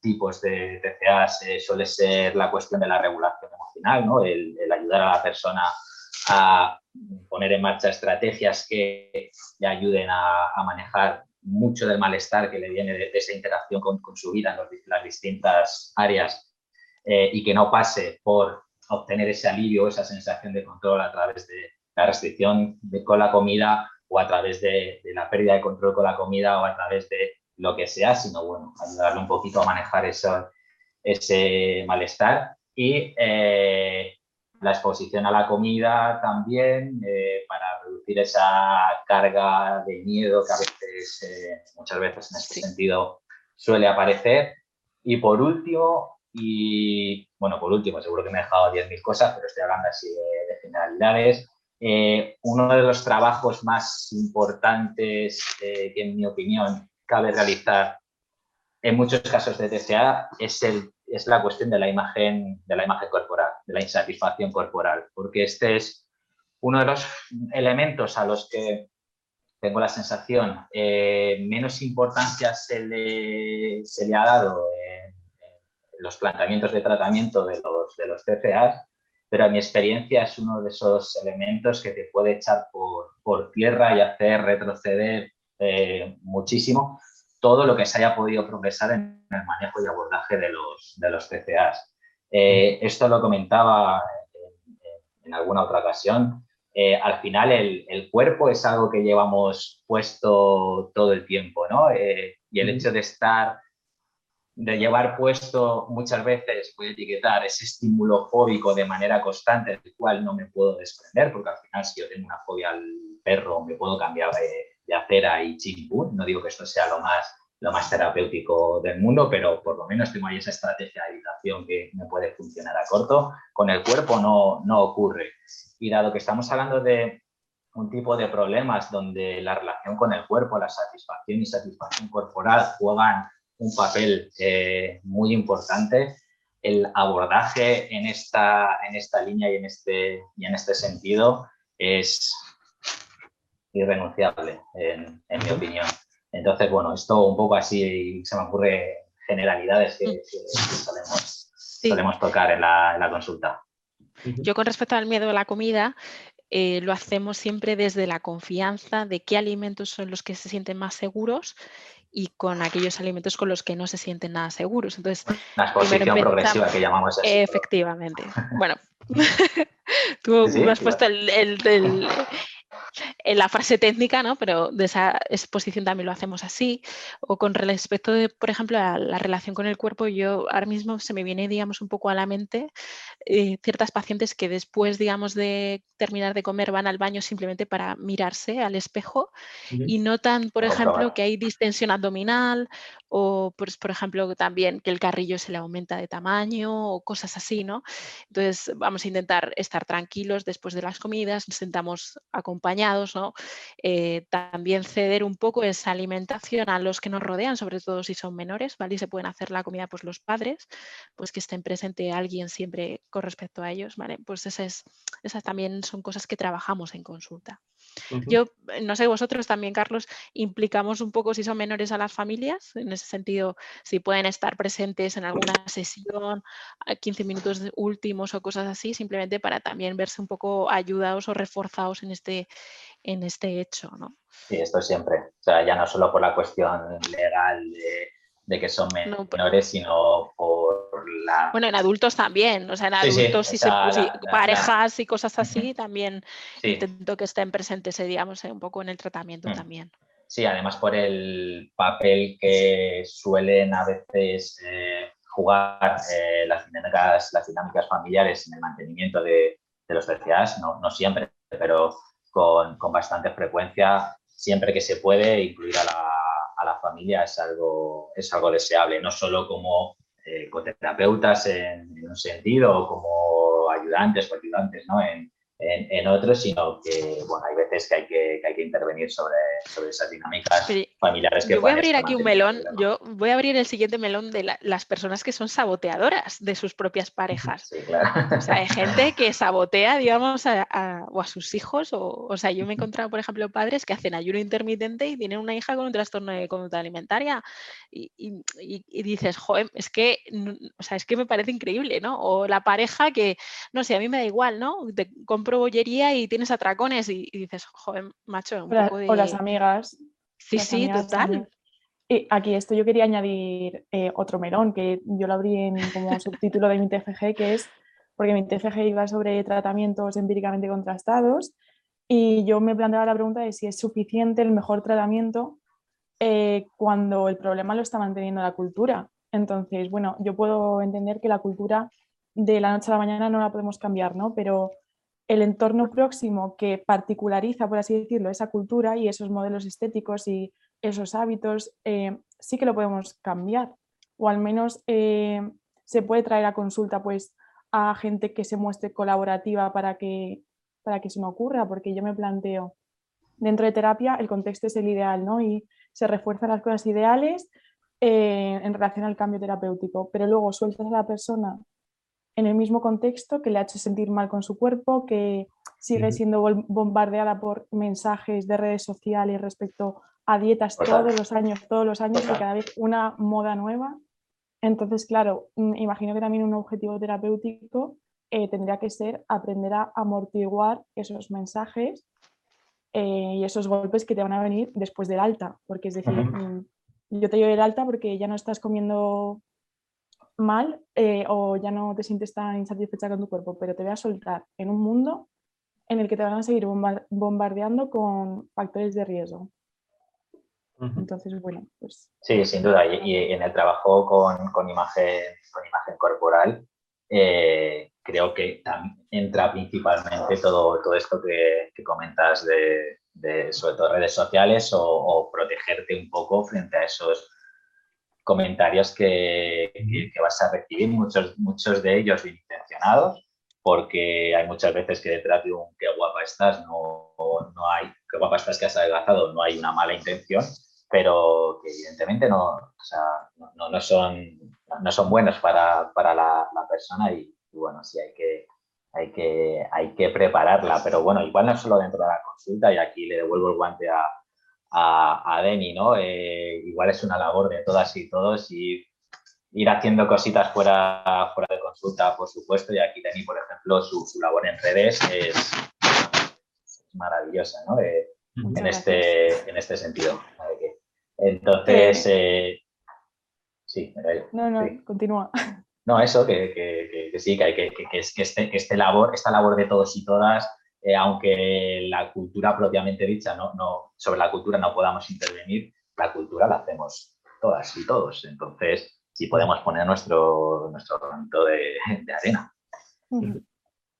tipos de TCAs suele ser la cuestión de la regulación emocional, ¿no? el, el ayudar a la persona a poner en marcha estrategias que le ayuden a, manejar mucho del malestar que le viene de, esa interacción con, su vida en las distintas áreas eh, y que no pase por obtener ese alivio, esa sensación de control a través de la restricción de, con la comida o a través de, la pérdida de control con la comida o a través de lo que sea, sino bueno, ayudarle un poquito a manejar eso, ese malestar. Y eh, la exposición a la comida también, eh, para reducir esa carga de miedo que a veces, eh, muchas veces en este sentido suele aparecer. Y por último, y bueno, por último, seguro que me he dejado 10.000 cosas, pero estoy hablando así de, generalidades. Eh, uno de los trabajos más importantes que en mi opinión cabe realizar en muchos casos de TCA es, el, es la cuestión de la, imagen, de la imagen corporal, de la insatisfacción corporal, porque este es uno de los elementos a los que tengo la sensación eh, menos importancia se le, se le ha dado en, los planteamientos de tratamiento de los, de los TCA, pero a mi experiencia es uno de esos elementos que te puede echar por, por tierra y hacer retroceder eh, muchísimo todo lo que se haya podido progresar en el manejo y abordaje de los, de los TCAs. Eh, esto lo comentaba en, alguna otra ocasión. Eh, al final el, el, cuerpo es algo que llevamos puesto todo el tiempo, ¿no? Eh, y el hecho de estar, de llevar puesto muchas veces, voy a etiquetar, ese estímulo fóbico de manera constante, del cual no me puedo desprender, porque al final si yo tengo una fobia al perro, me puedo cambiar de, de acera y chimpún. No digo que esto sea lo más, lo más terapéutico del mundo, pero por lo menos tengo ahí esa estrategia de evitación que me puede funcionar a corto. Con el cuerpo no, no ocurre. Y dado que estamos hablando de un tipo de problemas donde la relación con el cuerpo, la satisfacción y satisfacción corporal juegan un papel eh, muy importante, el abordaje en esta, en esta línea y en este, y en este sentido es, irrenunciable, en, mi opinión. Entonces, bueno, esto un poco así se me ocurre generalidades que, solemos, tocar en la, consulta. Yo con respecto al miedo a la comida, eh, lo hacemos siempre desde la confianza de qué alimentos son los que se sienten más seguros y con aquellos alimentos con los que no se sienten nada seguros. Entonces, la exposición progresiva que llamamos así. Efectivamente. Bueno, tú, has puesto el, en la frase técnica, ¿no? pero de esa exposición también lo hacemos así. O con respecto, de, por ejemplo, a la relación con el cuerpo, yo ahora mismo se me viene, digamos, un poco a la mente eh, ciertas pacientes que después, digamos, de terminar de comer van al baño simplemente para mirarse al espejo y notan, por ejemplo, que hay distensión abdominal o, pues, por ejemplo, también que el carrillo se le aumenta de tamaño o cosas así, ¿no? Entonces, vamos a intentar estar tranquilos después de las comidas, nos sentamos acompañados ¿no? Eh, también ceder un poco esa alimentación a los que nos rodean, sobre todo si son menores, ¿vale? Y se pueden hacer la comida pues los padres, pues que estén presente alguien siempre con respecto a ellos, ¿vale? Pues esas, esas también son cosas que trabajamos en consulta. Yo, eh, no sé, vosotros también, Carlos, implicamos un poco si son menores a las familias, en ese sentido, si pueden estar presentes en alguna sesión, 15 minutos últimos o cosas así, simplemente para también verse un poco ayudados o reforzados en este, en este hecho, ¿no? Sí, esto siempre. O sea, ya no solo por la cuestión legal de, que son menores, sino por la... Bueno, en adultos también, o sea, en adultos y parejas y cosas así, también intento que estén presentes, eh, digamos, eh, un poco en el tratamiento mm. también. Sí, además por el papel que suelen a veces eh, jugar las, dinámicas, las dinámicas familiares en el mantenimiento de, los TCAs, no, no siempre, pero con, con, bastante frecuencia, siempre que se puede, incluir a la, a la familia es algo, es algo deseable, no solo como eh, coterapeutas en, en, un sentido o como ayudantes o ayudantes ¿no? en, en, otros, sino que bueno, hay veces que hay que, que hay que intervenir sobre, sobre esas dinámicas familiares que Yo voy a abrir aquí un melón, yo voy a abrir el siguiente melón de las personas que son saboteadoras de sus propias parejas. O sea, hay gente que sabotea, digamos, a, o a sus hijos, o, o sea, yo me he encontrado, por ejemplo, padres que hacen ayuno intermitente y tienen una hija con un trastorno de conducta alimentaria y, y, dices, joder, es que, o sea, es que me parece increíble, ¿no? O la pareja que, no sé, a mí me da igual, ¿no? Te compro bollería y tienes atracones y, dices, joder, macho, un poco de... O las amigas. Sí, sí, total. Y aquí esto yo quería añadir eh, otro melón, que yo lo abrí en, como subtítulo de mi TFG, que es porque mi TFG iba sobre tratamientos empíricamente contrastados y yo me planteaba la pregunta de si es suficiente el mejor tratamiento eh, cuando el problema lo está manteniendo la cultura. Entonces, bueno, yo puedo entender que la cultura de la noche a la mañana no la podemos cambiar, ¿no? Pero el entorno próximo que particulariza, por así decirlo, esa cultura y esos modelos estéticos y esos hábitos, eh, sí que lo podemos cambiar. O al menos eh, se puede traer a consulta pues, a gente que se muestre colaborativa para que, para que eso no ocurra, porque yo me planteo, dentro de terapia el contexto es el ideal, ¿no? Y se refuerzan las cosas ideales eh, en relación al cambio terapéutico, pero luego sueltas a la persona en el mismo contexto que le ha hecho sentir mal con su cuerpo, que sigue siendo bombardeada por mensajes de redes sociales respecto a dietas todos los años, todos los años, y cada vez una moda nueva. Entonces, claro, mm, imagino que también un objetivo terapéutico eh, tendría que ser aprender a amortiguar esos mensajes eh, y esos golpes que te van a venir después del alta, porque es decir, mm, yo te llevo el alta porque ya no estás comiendo mal eh, o ya no te sientes tan insatisfecha con tu cuerpo, pero te voy a soltar en un mundo en el que te van a seguir bombardeando con factores de riesgo. Entonces, bueno, pues... Sí, sin duda. Y, en el trabajo con, imagen, con imagen corporal, eh, creo que entra principalmente todo, todo esto que, comentas de, sobre todo redes sociales o, protegerte un poco frente a esos comentarios que, vas a recibir, muchos, muchos de ellos bien intencionados, porque hay muchas veces que detrás de un qué guapa estás no, no hay, qué guapa estás que has adelgazado, no hay una mala intención, pero que evidentemente no, no, no, son, no son buenos para, para la, persona y, bueno, sí hay que, hay, que, hay que prepararla, pero bueno, igual no solo dentro de la consulta y aquí le devuelvo el guante a, a, a Deni, ¿no? Eh, igual es una labor de todas y todos y ir haciendo cositas fuera, fuera de consulta, por supuesto, y aquí Deni, por ejemplo, su, su labor en redes es, maravillosa, ¿no? en, este, en este sentido. Entonces, eh, sí, no, no, continúa. No, eso, que, que, que, sí, que, hay que, que, este, que este labor, esta labor de todos y todas, eh, aunque la cultura propiamente dicha, no, sobre la cultura no podamos intervenir, la cultura la hacemos todas y todos. Entonces, sí podemos poner nuestro, nuestro granito de, de arena.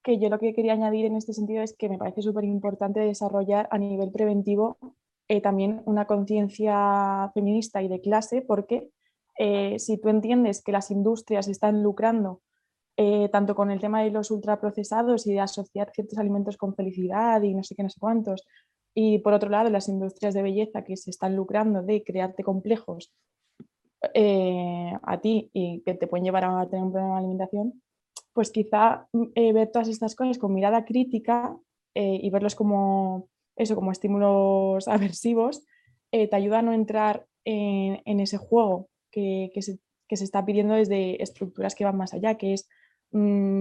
Que yo lo que quería añadir en este sentido es que me parece súper importante desarrollar a nivel preventivo eh, también una conciencia feminista y de clase, porque eh, si tú entiendes que las industrias están lucrando eh, tanto con el tema de los ultraprocesados y de asociar ciertos alimentos con felicidad y no sé qué, no sé cuántos, y por otro lado las industrias de belleza que se están lucrando de crearte complejos a ti y que te pueden llevar a tener un problema de alimentación, pues quizá ver todas estas cosas con mirada crítica y verlos como eso como estímulos aversivos, eh, te ayuda a no entrar en, ese juego que, se, está pidiendo desde estructuras que van más allá, que es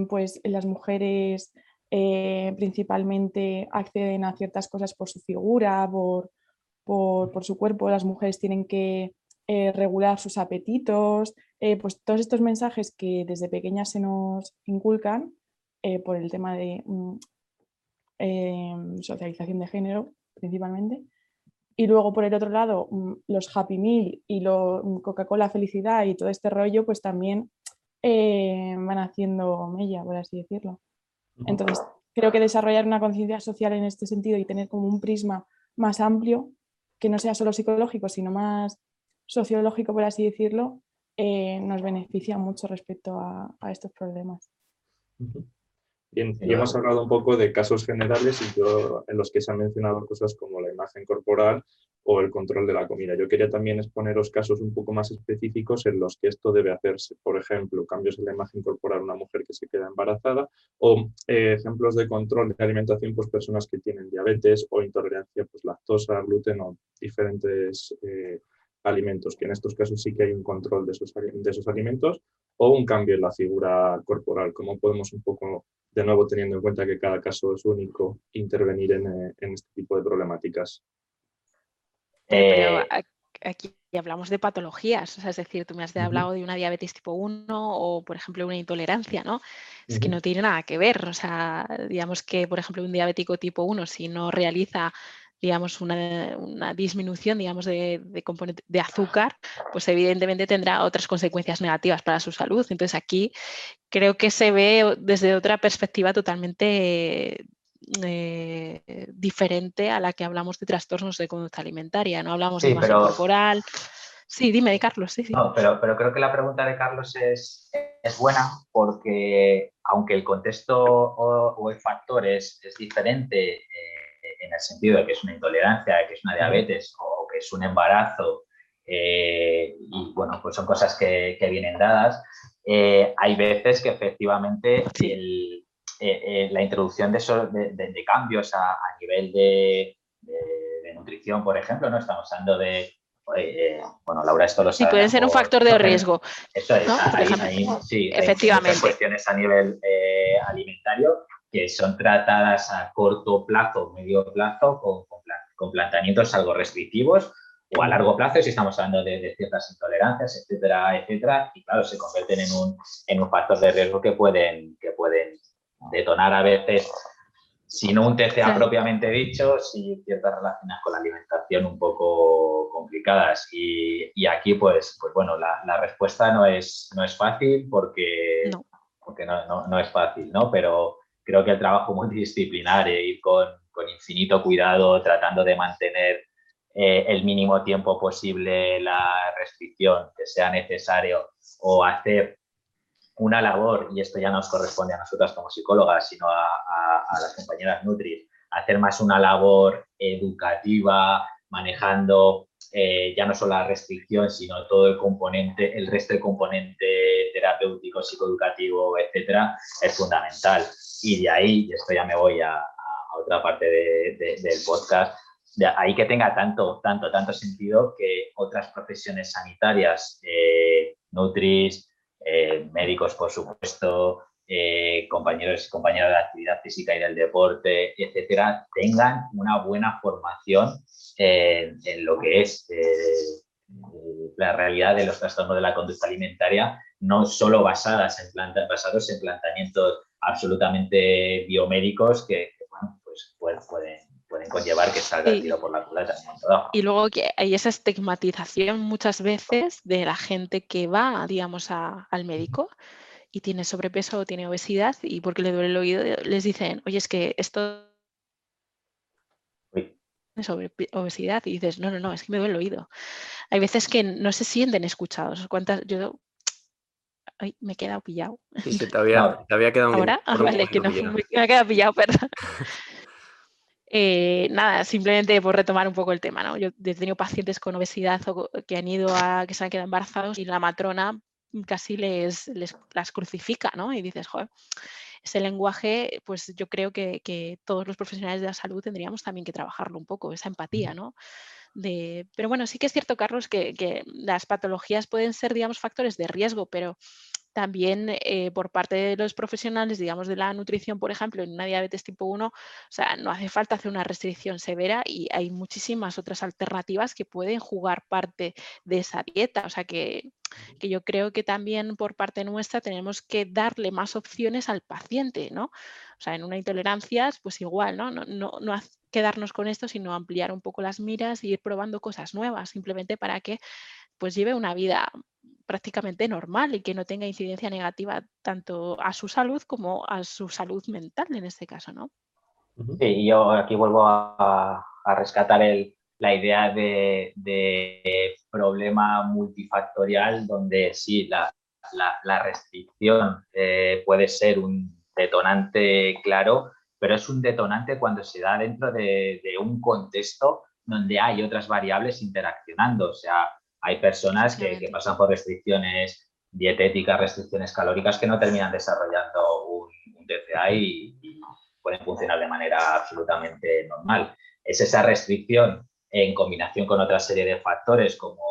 pues las mujeres eh, principalmente acceden a ciertas cosas por su figura, por, por, su cuerpo, las mujeres tienen que eh, regular sus apetitos, pues todos estos mensajes que desde pequeñas se nos inculcan por el tema de mm, Em, socialización de género principalmente. Y luego por el otro lado, mm, los Happy Meal y mm, Coca-Cola Felicidad y todo este rollo, pues también eh, van haciendo mella, por así decirlo. Entonces, creo que desarrollar una conciencia social en este sentido y tener como un prisma más amplio, que no sea solo psicológico, sino más sociológico, por así decirlo, eh, nos beneficia mucho respecto a, estos problemas. Y, hemos hablado un poco de casos generales y yo, en los que se han mencionado cosas como la imagen corporal o el control de la comida. Yo quería también exponeros casos un poco más específicos en los que esto debe hacerse. Por ejemplo, cambios en la imagen corporal de una mujer que se queda embarazada o eh, ejemplos de control de alimentación, pues personas que tienen diabetes o intolerancia pues, lactosa, gluten o diferentes eh, alimentos, que en estos casos sí que hay un control de esos, alimentos o un cambio en la figura corporal. ¿Cómo podemos un poco, de nuevo teniendo en cuenta que cada caso es único, intervenir en, eh, este tipo de problemáticas? Pero eh, aquí hablamos de patologías, es decir, tú me has hablado de una diabetes tipo 1 o, por ejemplo, una intolerancia, ¿no? Es que no tiene nada que ver, o sea, digamos que, por ejemplo, un diabético tipo 1, si no realiza digamos, una, disminución, digamos, de, de azúcar, pues evidentemente tendrá otras consecuencias negativas para su salud. Entonces aquí creo que se ve desde otra perspectiva totalmente eh, diferente a la que hablamos de trastornos de conducta alimentaria. No hablamos de imagen corporal. Sí, dime, Carlos. Sí, sí. No, pero, pero, creo que la pregunta de Carlos es, es buena porque aunque el contexto o, el factor es, es diferente eh, en el sentido de que es una intolerancia, que es una diabetes o que es un embarazo, eh, y bueno, pues son cosas que, que vienen dadas, hay veces que efectivamente el, eh, eh, la introducción de, de, cambios a, nivel de, nutrición, por ejemplo, ¿no? Estamos hablando de, eh, bueno, Laura, esto lo sabe. Sí, puede ser un factor de riesgo. Eso es, sí, efectivamente. Hay cuestiones a nivel alimentario que son tratadas a corto plazo, medio plazo, con, con, planteamientos algo restrictivos o a largo plazo si estamos hablando de, ciertas intolerancias, etcétera, etcétera, y claro, se convierten en un, en un factor de riesgo que pueden, que pueden detonar a veces, si no un TCA propiamente dicho, sí ciertas relaciones con la alimentación un poco complicadas. Y, aquí, pues, pues bueno, la, respuesta no es, no es fácil porque, no. porque no, no, es fácil, ¿no? Pero creo que el trabajo multidisciplinar e ir con, con infinito cuidado, tratando de mantener eh, el mínimo tiempo posible la restricción que sea necesario o hacer una labor, y esto ya nos corresponde a nosotras como psicólogas, sino a, las compañeras Nutris, hacer más una labor educativa, manejando eh, ya no solo la restricción, sino todo el componente, el resto del componente terapéutico, psicoeducativo, etcétera, es fundamental. Y de ahí, y esto ya me voy a, otra parte del podcast, de ahí que tenga tanto, tanto, tanto sentido que otras profesiones sanitarias, eh, Nutris, eh, médicos, por supuesto, eh, compañeros y compañeras de actividad física y del deporte, etcétera, tengan una buena formación en, lo que es eh, la realidad de los trastornos de la conducta alimentaria, no solo basadas en planta, basados en planteamientos absolutamente biomédicos que, pues, pueden, pueden conllevar que salga el tiro por la culata. Y luego que hay esa estigmatización muchas veces de la gente que va, digamos, al médico y tiene sobrepeso o tiene obesidad y porque le duele el oído les dicen, oye, es que esto es sobre obesidad y dices, no, no, no, es que me duele el oído. Hay veces que no se sienten escuchados. ¿Cuántas? Yo Ay, me he quedado pillado. Sí, te había, te había quedado ¿Ahora? Ah, vale, que no, me, me, he quedado pillado, perdón. Eh, nada, simplemente por retomar un poco el tema, ¿no? Yo he tenido pacientes con obesidad que han ido a, que se han quedado embarazados y la matrona casi les, las crucifica, ¿no? Y dices, joder, ese lenguaje, pues yo creo que, todos los profesionales de la salud tendríamos también que trabajarlo un poco, esa empatía, ¿no? De, pero bueno, sí que es cierto, Carlos, que, que las patologías pueden ser, digamos, factores de riesgo, pero también eh, por parte de los profesionales, digamos, de la nutrición, por ejemplo, en una diabetes tipo 1, o sea, no hace falta hacer una restricción severa y hay muchísimas otras alternativas que pueden jugar parte de esa dieta. O sea, que, yo creo que también por parte nuestra tenemos que darle más opciones al paciente, ¿no? O sea, en una intolerancia, pues igual, ¿no? No, no, no quedarnos con esto, sino ampliar un poco las miras y ir probando cosas nuevas, simplemente para que pues lleve una vida prácticamente normal y que no tenga incidencia negativa tanto a su salud como a su salud mental en este caso, ¿no? Sí, yo aquí vuelvo a, rescatar la idea de, problema multifactorial donde sí, la, restricción eh, puede ser un detonante claro, pero es un detonante cuando se da dentro de, de un contexto donde hay otras variables interaccionando, o sea, hay personas que, pasan por restricciones dietéticas, restricciones calóricas que no terminan desarrollando un, TCA y, pueden funcionar de manera absolutamente normal. Es esa restricción en combinación con otra serie de factores como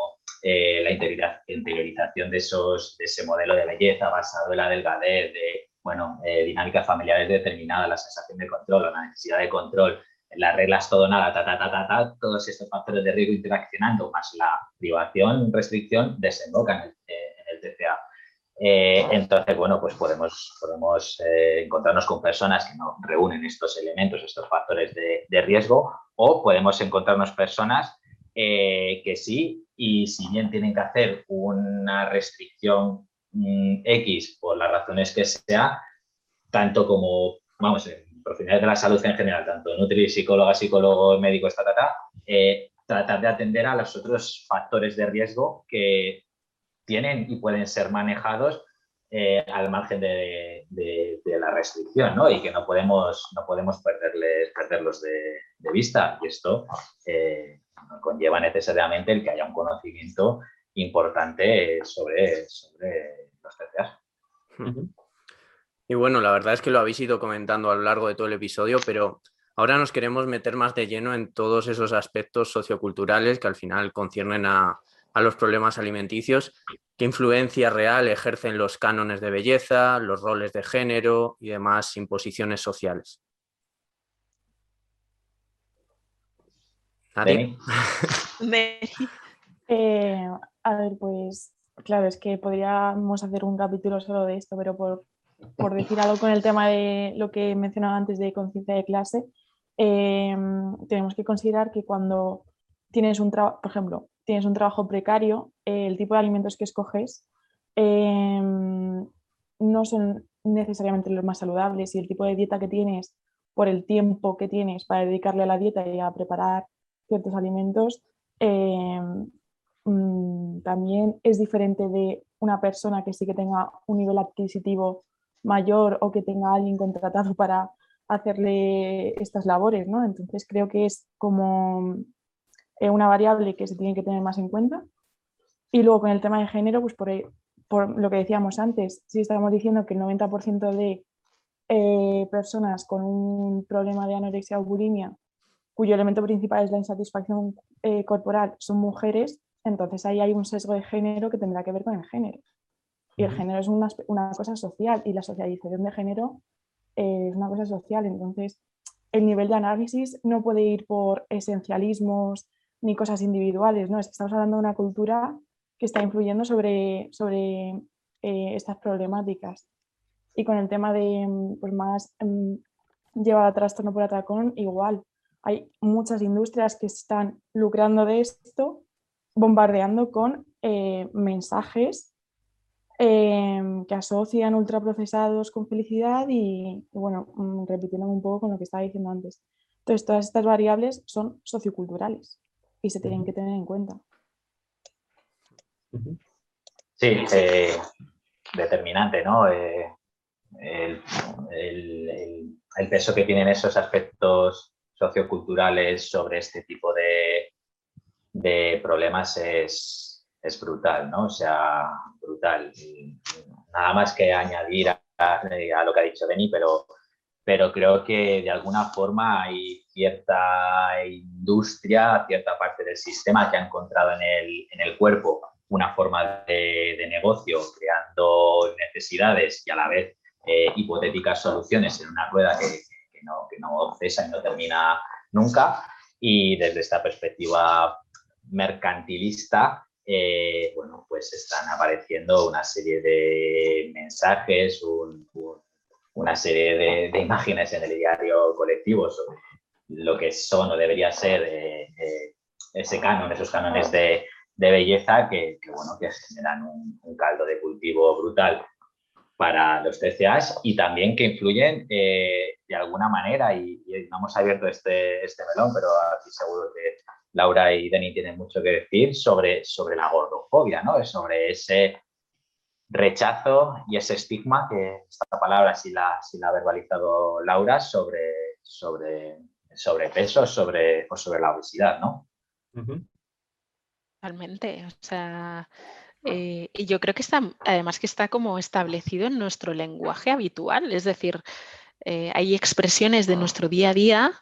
eh, la interiorización de, esos, de ese modelo de belleza basado en la delgadez, de bueno, eh, dinámicas familiares determinadas, la sensación de control la necesidad de control, las reglas todo nada, ta, ta, ta, ta, ta, todos estos factores de riesgo interaccionando, más la privación, restricción, desembocan en el, TCA. Eh, entonces, bueno, pues podemos, podemos eh, encontrarnos con personas que no reúnen estos elementos, estos factores de, riesgo, O podemos encontrarnos personas eh, que sí, y si bien tienen que hacer una restricción mm, X por las razones que sea, tanto como, vamos, profesionales de la salud en general, tanto nutri, psicóloga, psicólogo, médico, ta, ta, eh, tratar de atender a los otros factores de riesgo que tienen y pueden ser manejados eh, al margen de, la restricción, ¿no? Y que no podemos, no podemos perderles, perderlos de, vista. Y esto eh, conlleva necesariamente el que haya un conocimiento importante sobre, sobre los TCA. Y bueno, la verdad es que lo habéis ido comentando a lo largo de todo el episodio, pero ahora nos queremos meter más de lleno en todos esos aspectos socioculturales que al final conciernen a, a los problemas alimenticios, qué influencia real ejercen los cánones de belleza, los roles de género y demás imposiciones sociales. Eh, a ver, pues claro, es que podríamos hacer un capítulo solo de esto, pero por, decir algo con el tema de lo que mencionaba antes de conciencia de clase, eh, tenemos que considerar que cuando tienes un trabajo, por ejemplo, tienes un trabajo precario, eh, el tipo de alimentos que escoges em, no son necesariamente los más saludables y el tipo de dieta que tienes por el tiempo que tienes para dedicarle a la dieta y a preparar ciertos alimentos mm, también es diferente de una persona que sí que tenga un nivel adquisitivo mayor o que tenga alguien contratado para hacerle estas labores, ¿no? Entonces creo que es como una variable que se tiene que tener más en cuenta. Y luego con el tema de género, pues por, por lo que decíamos antes, si estamos diciendo que el 90% de eh, personas con un problema de anorexia o bulimia, cuyo elemento principal es la insatisfacción eh, corporal, son mujeres, entonces ahí hay un sesgo de género que tendrá que ver con el género. Y el género es una, una cosa social y la socialización de género es una cosa social. Entonces, el nivel de análisis no puede ir por esencialismos ni cosas individuales, ¿no? estamos hablando de una cultura que está influyendo sobre, sobre eh, estas problemáticas. Y con el tema de mm, pues más llevado a trastorno por atracón, igual. Hay muchas industrias que están lucrando de esto, bombardeando con eh, mensajes em, que asocian ultraprocesados con felicidad y, y bueno, mm, repitiendo un poco con lo que estaba diciendo antes. Entonces, todas estas variables son socioculturales y se tienen que tener en cuenta. Sí, eh, determinante, ¿no? Eh, el, peso que tienen esos aspectos socioculturales sobre este tipo de, de problemas es, es, brutal, ¿no? O sea, brutal. nada más que añadir a, lo que ha dicho Beni, pero pero creo que de alguna forma hay cierta industria, cierta parte del sistema que ha encontrado en el, en el cuerpo una forma de, de, negocio, creando necesidades y a la vez eh, hipotéticas soluciones en una rueda que, no, que no cesa y no termina nunca. Y desde esta perspectiva mercantilista, eh, bueno, pues están apareciendo una serie de mensajes, un, un una serie de, imágenes en el diario colectivo sobre lo que son o debería ser eh, ese canon, esos cánones de, belleza que, bueno, que generan un, caldo de cultivo brutal para los TCAs y también que influyen eh, de alguna manera, y, no hemos abierto este, este melón, pero aquí seguro que Laura y Dani tienen mucho que decir sobre, sobre la gordofobia, ¿no? sobre ese rechazo y ese estigma, que esta palabra sí la, la ha verbalizado Laura, sobre, sobre, sobre peso sobre, o sobre la obesidad, ¿no? Totalmente, o sea, eh, y yo creo que está, además que está como establecido en nuestro lenguaje habitual, es decir, eh, hay expresiones de nuestro día a día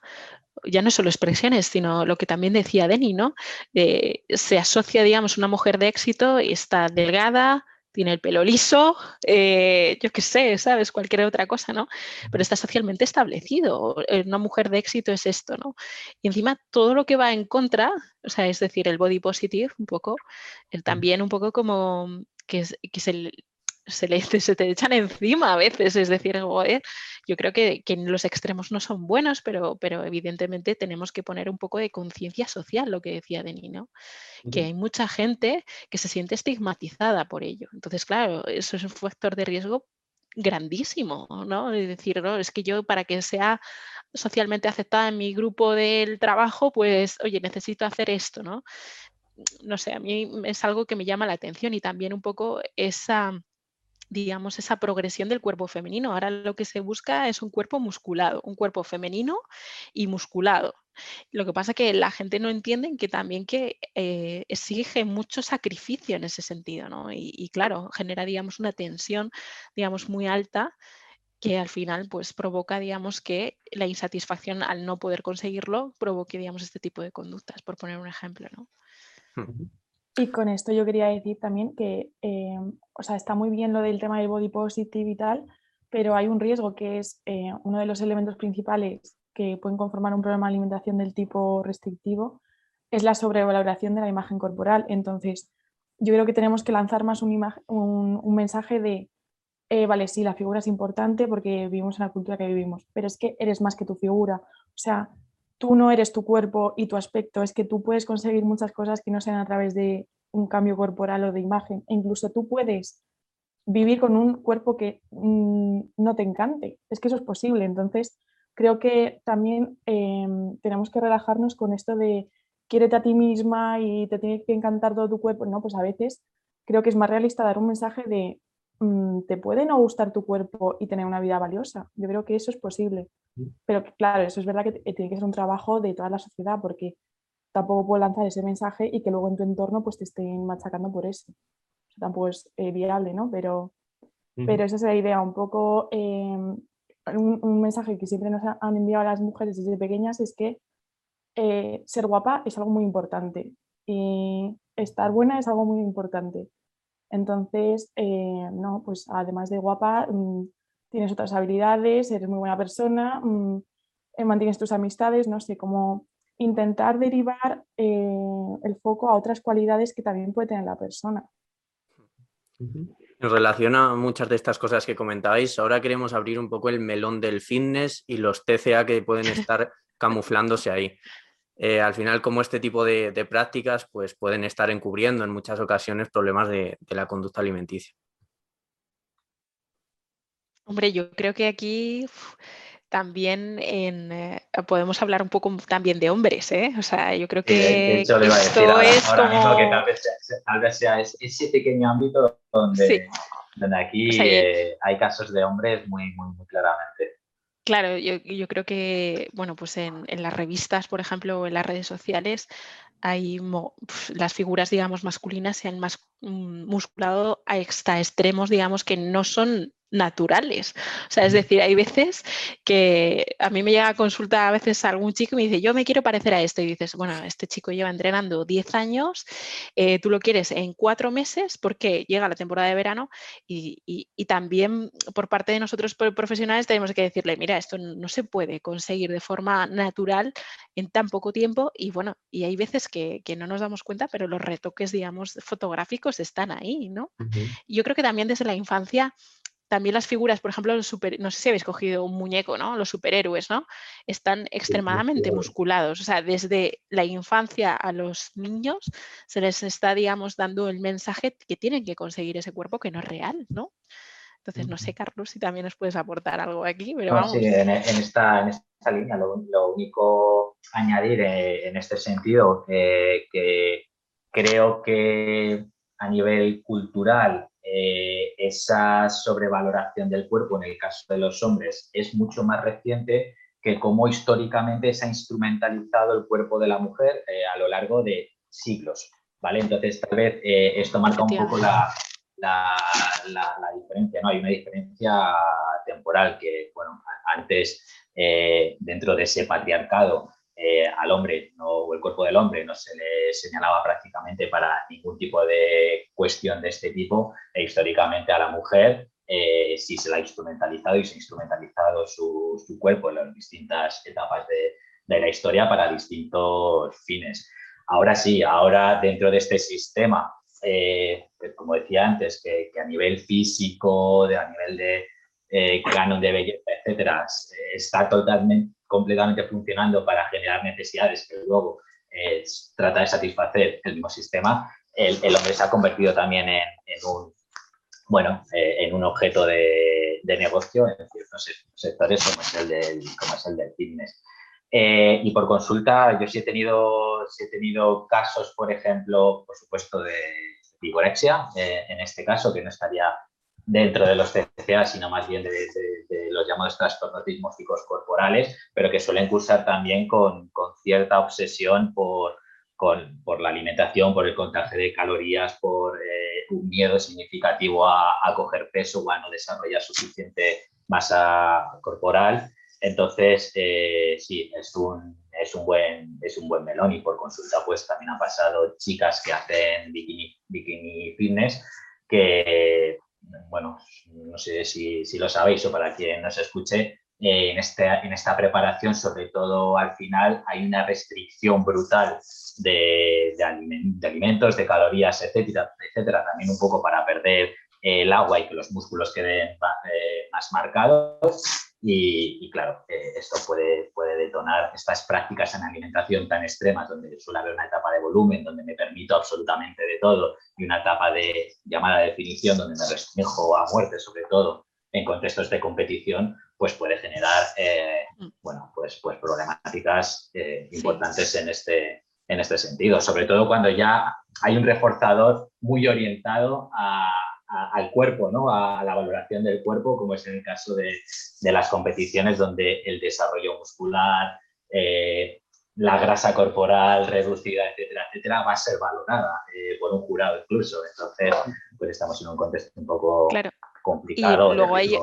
ya no solo expresiones, sino lo que también decía Denny, ¿no? Eh, se asocia, digamos, una mujer de éxito y está delgada, tiene el pelo liso, eh, yo qué sé, ¿sabes? Cualquier otra cosa, ¿no? Pero está socialmente establecido. Una mujer de éxito es esto, ¿no? Y encima todo lo que va en contra, o sea, es decir, el body positive, un poco, el también un poco como que es, el, se, le, se te echan encima a veces. Es decir, yo creo que, que, los extremos no son buenos, pero, pero evidentemente tenemos que poner un poco de conciencia social, lo que decía Denis, ¿no? Que hay mucha gente que se siente estigmatizada por ello. Entonces, claro, eso es un factor de riesgo grandísimo, ¿no? Es decir, ¿no? es que yo para que sea socialmente aceptada en mi grupo del trabajo, pues, oye, necesito hacer esto, ¿no? No sé, a mí es algo que me llama la atención y también un poco esa, digamos, esa progresión del cuerpo femenino. Ahora lo que se busca es un cuerpo musculado, un cuerpo femenino y musculado. Lo que pasa es que la gente no entiende que también que eh, exige mucho sacrificio en ese sentido, ¿no? Y, y, claro, genera, digamos, una tensión, digamos, muy alta que al final pues provoca, digamos, que la insatisfacción al no poder conseguirlo provoque, digamos, este tipo de conductas, por poner un ejemplo, ¿no? Y con esto yo quería decir también que, eh, o sea, está muy bien lo del tema del body positive y tal, pero hay un riesgo que es eh, uno de los elementos principales que pueden conformar un problema de alimentación del tipo restrictivo, es la sobrevaloración de la imagen corporal. Entonces, yo creo que tenemos que lanzar más un, un mensaje de eh, vale, sí, la figura es importante porque vivimos en la cultura que vivimos, pero es que eres más que tu figura. O sea, tú no eres tu cuerpo y tu aspecto, es que tú puedes conseguir muchas cosas que no sean a través de un cambio corporal o de imagen. E incluso tú puedes vivir con un cuerpo que mm, no te encante. Es que eso es posible. Entonces, creo que también em, tenemos que relajarnos con esto de quiérete a ti misma y te tiene que encantar todo tu cuerpo. No, pues a veces creo que es más realista dar un mensaje de Mm, te puede no gustar tu cuerpo y tener una vida valiosa. Yo creo que eso es posible. Pero claro, eso es verdad que tiene que ser un trabajo de toda la sociedad porque tampoco puedo lanzar ese mensaje y que luego en tu entorno pues te estén machacando por eso. tampoco es eh, viable, ¿no? Pero, pero esa es la idea, un poco em, un, mensaje que siempre nos han enviado las mujeres desde pequeñas es que eh, ser guapa es algo muy importante y estar buena es algo muy importante. Entonces, eh, no, pues además de guapa, mm, tienes otras habilidades, eres muy buena persona, mm, eh, mantienes tus amistades, no sé, como intentar derivar eh, el foco a otras cualidades que también puede tener la persona. En relación a muchas de estas cosas que comentabais, ahora queremos abrir un poco el melón del fitness y los TCA que pueden estar camuflándose ahí. Eh, al final, como este tipo de, prácticas pues, pueden estar encubriendo en muchas ocasiones problemas de, la conducta alimenticia. Hombre, yo creo que aquí también eh, podemos hablar un poco también de hombres, ¿eh? O sea, yo creo que esto es como... que tal vez, sea, ese pequeño ámbito donde, donde aquí hay casos de hombres muy, muy, muy claramente. Claro, yo, creo que, bueno, pues en, las revistas, por ejemplo, o en las redes sociales, hay las figuras, digamos, masculinas se han más mm, musculado a extremos, digamos, que no son naturales. O sea, es decir, hay veces que a mí me llega a consultar a veces algún chico y me dice, yo me quiero parecer a este. Y dices, bueno, este chico lleva entrenando 10 años, eh, tú lo quieres en cuatro meses porque llega la temporada de verano y, también por parte de nosotros profesionales tenemos que decirle, mira, esto no se puede conseguir de forma natural en tan poco tiempo y bueno, y hay veces que, no nos damos cuenta, pero los retoques, digamos, fotográficos están ahí, ¿no? Yo creo que también desde la infancia también las figuras, por ejemplo, los super, no sé si habéis cogido un muñeco, ¿no? Los superhéroes, ¿no? Están extremadamente musculados. O sea, desde la infancia a los niños se les está, digamos, dando el mensaje que tienen que conseguir ese cuerpo que no es real, ¿no? Entonces, no sé, Carlos, si también nos puedes aportar algo aquí, pero vamos. Sí, en, esta, línea, lo, único añadir eh, en este sentido, eh, que creo que a nivel cultural eh, esa sobrevaloración del cuerpo en el caso de los hombres es mucho más reciente que cómo históricamente se ha instrumentalizado el cuerpo de la mujer eh, a lo largo de siglos. ¿vale? Entonces, tal vez eh, esto marca un poco la, la, diferencia. ¿no? Hay una diferencia temporal que, bueno, antes, dentro de ese patriarcado, eh, al hombre no, o el cuerpo del hombre no se le señalaba prácticamente para ningún tipo de cuestión de este tipo e históricamente a la mujer eh, sí se la ha instrumentalizado y se ha instrumentalizado su, su cuerpo en las distintas etapas de, de, la historia para distintos fines. Ahora sí, ahora dentro de este sistema eh, como decía antes, que, a nivel físico, de, a nivel de eh, canon de belleza, etcétera, está totalmente, completamente funcionando para generar necesidades que luego trata de satisfacer el mismo sistema, el, hombre se ha convertido también en, un, bueno, en un objeto de, negocio en ciertos sectores como es el del, como es el del fitness. Eh, y por consulta, yo sí he, tenido, he tenido casos, por ejemplo, por supuesto, de vigorexia, eh, en este caso, que no estaría dentro de los TCA, sino más bien de, los llamados trastornos dismórficos corporales, pero que suelen cursar también con, con cierta obsesión por, por, la alimentación, por el contagio de calorías, por eh, un miedo significativo a, a, coger peso o a no desarrollar suficiente masa corporal. Entonces, eh, sí, es un, es, un buen, es un buen melón y por consulta pues también ha pasado chicas que hacen bikini, bikini fitness que, bueno, no sé si, si lo sabéis o para quien nos escuche, eh, en, este, en esta preparación, sobre todo al final, hay una restricción brutal de, de, alimentos, de calorías, etcétera, etcétera, también un poco para perder el agua y que los músculos queden eh, más marcados y, claro, eh, esto puede, puede detonar estas prácticas en alimentación tan extremas, donde suele haber una etapa de volumen, donde me permito absolutamente de todo, y una etapa de llamada definición, donde me restringo a muerte, sobre todo en contextos de competición, pues puede generar eh, mm. bueno, pues, pues problemáticas eh, importantes en, este, en este sentido, sobre todo cuando ya hay un reforzador muy orientado a al cuerpo, ¿no? a, la valoración del cuerpo, como es en el caso de, las competiciones donde el desarrollo muscular, eh, la grasa corporal reducida, etcétera, etcétera, va a ser valorada eh, por un jurado incluso. Entonces, pues estamos en un contexto un poco complicado. Y luego hay,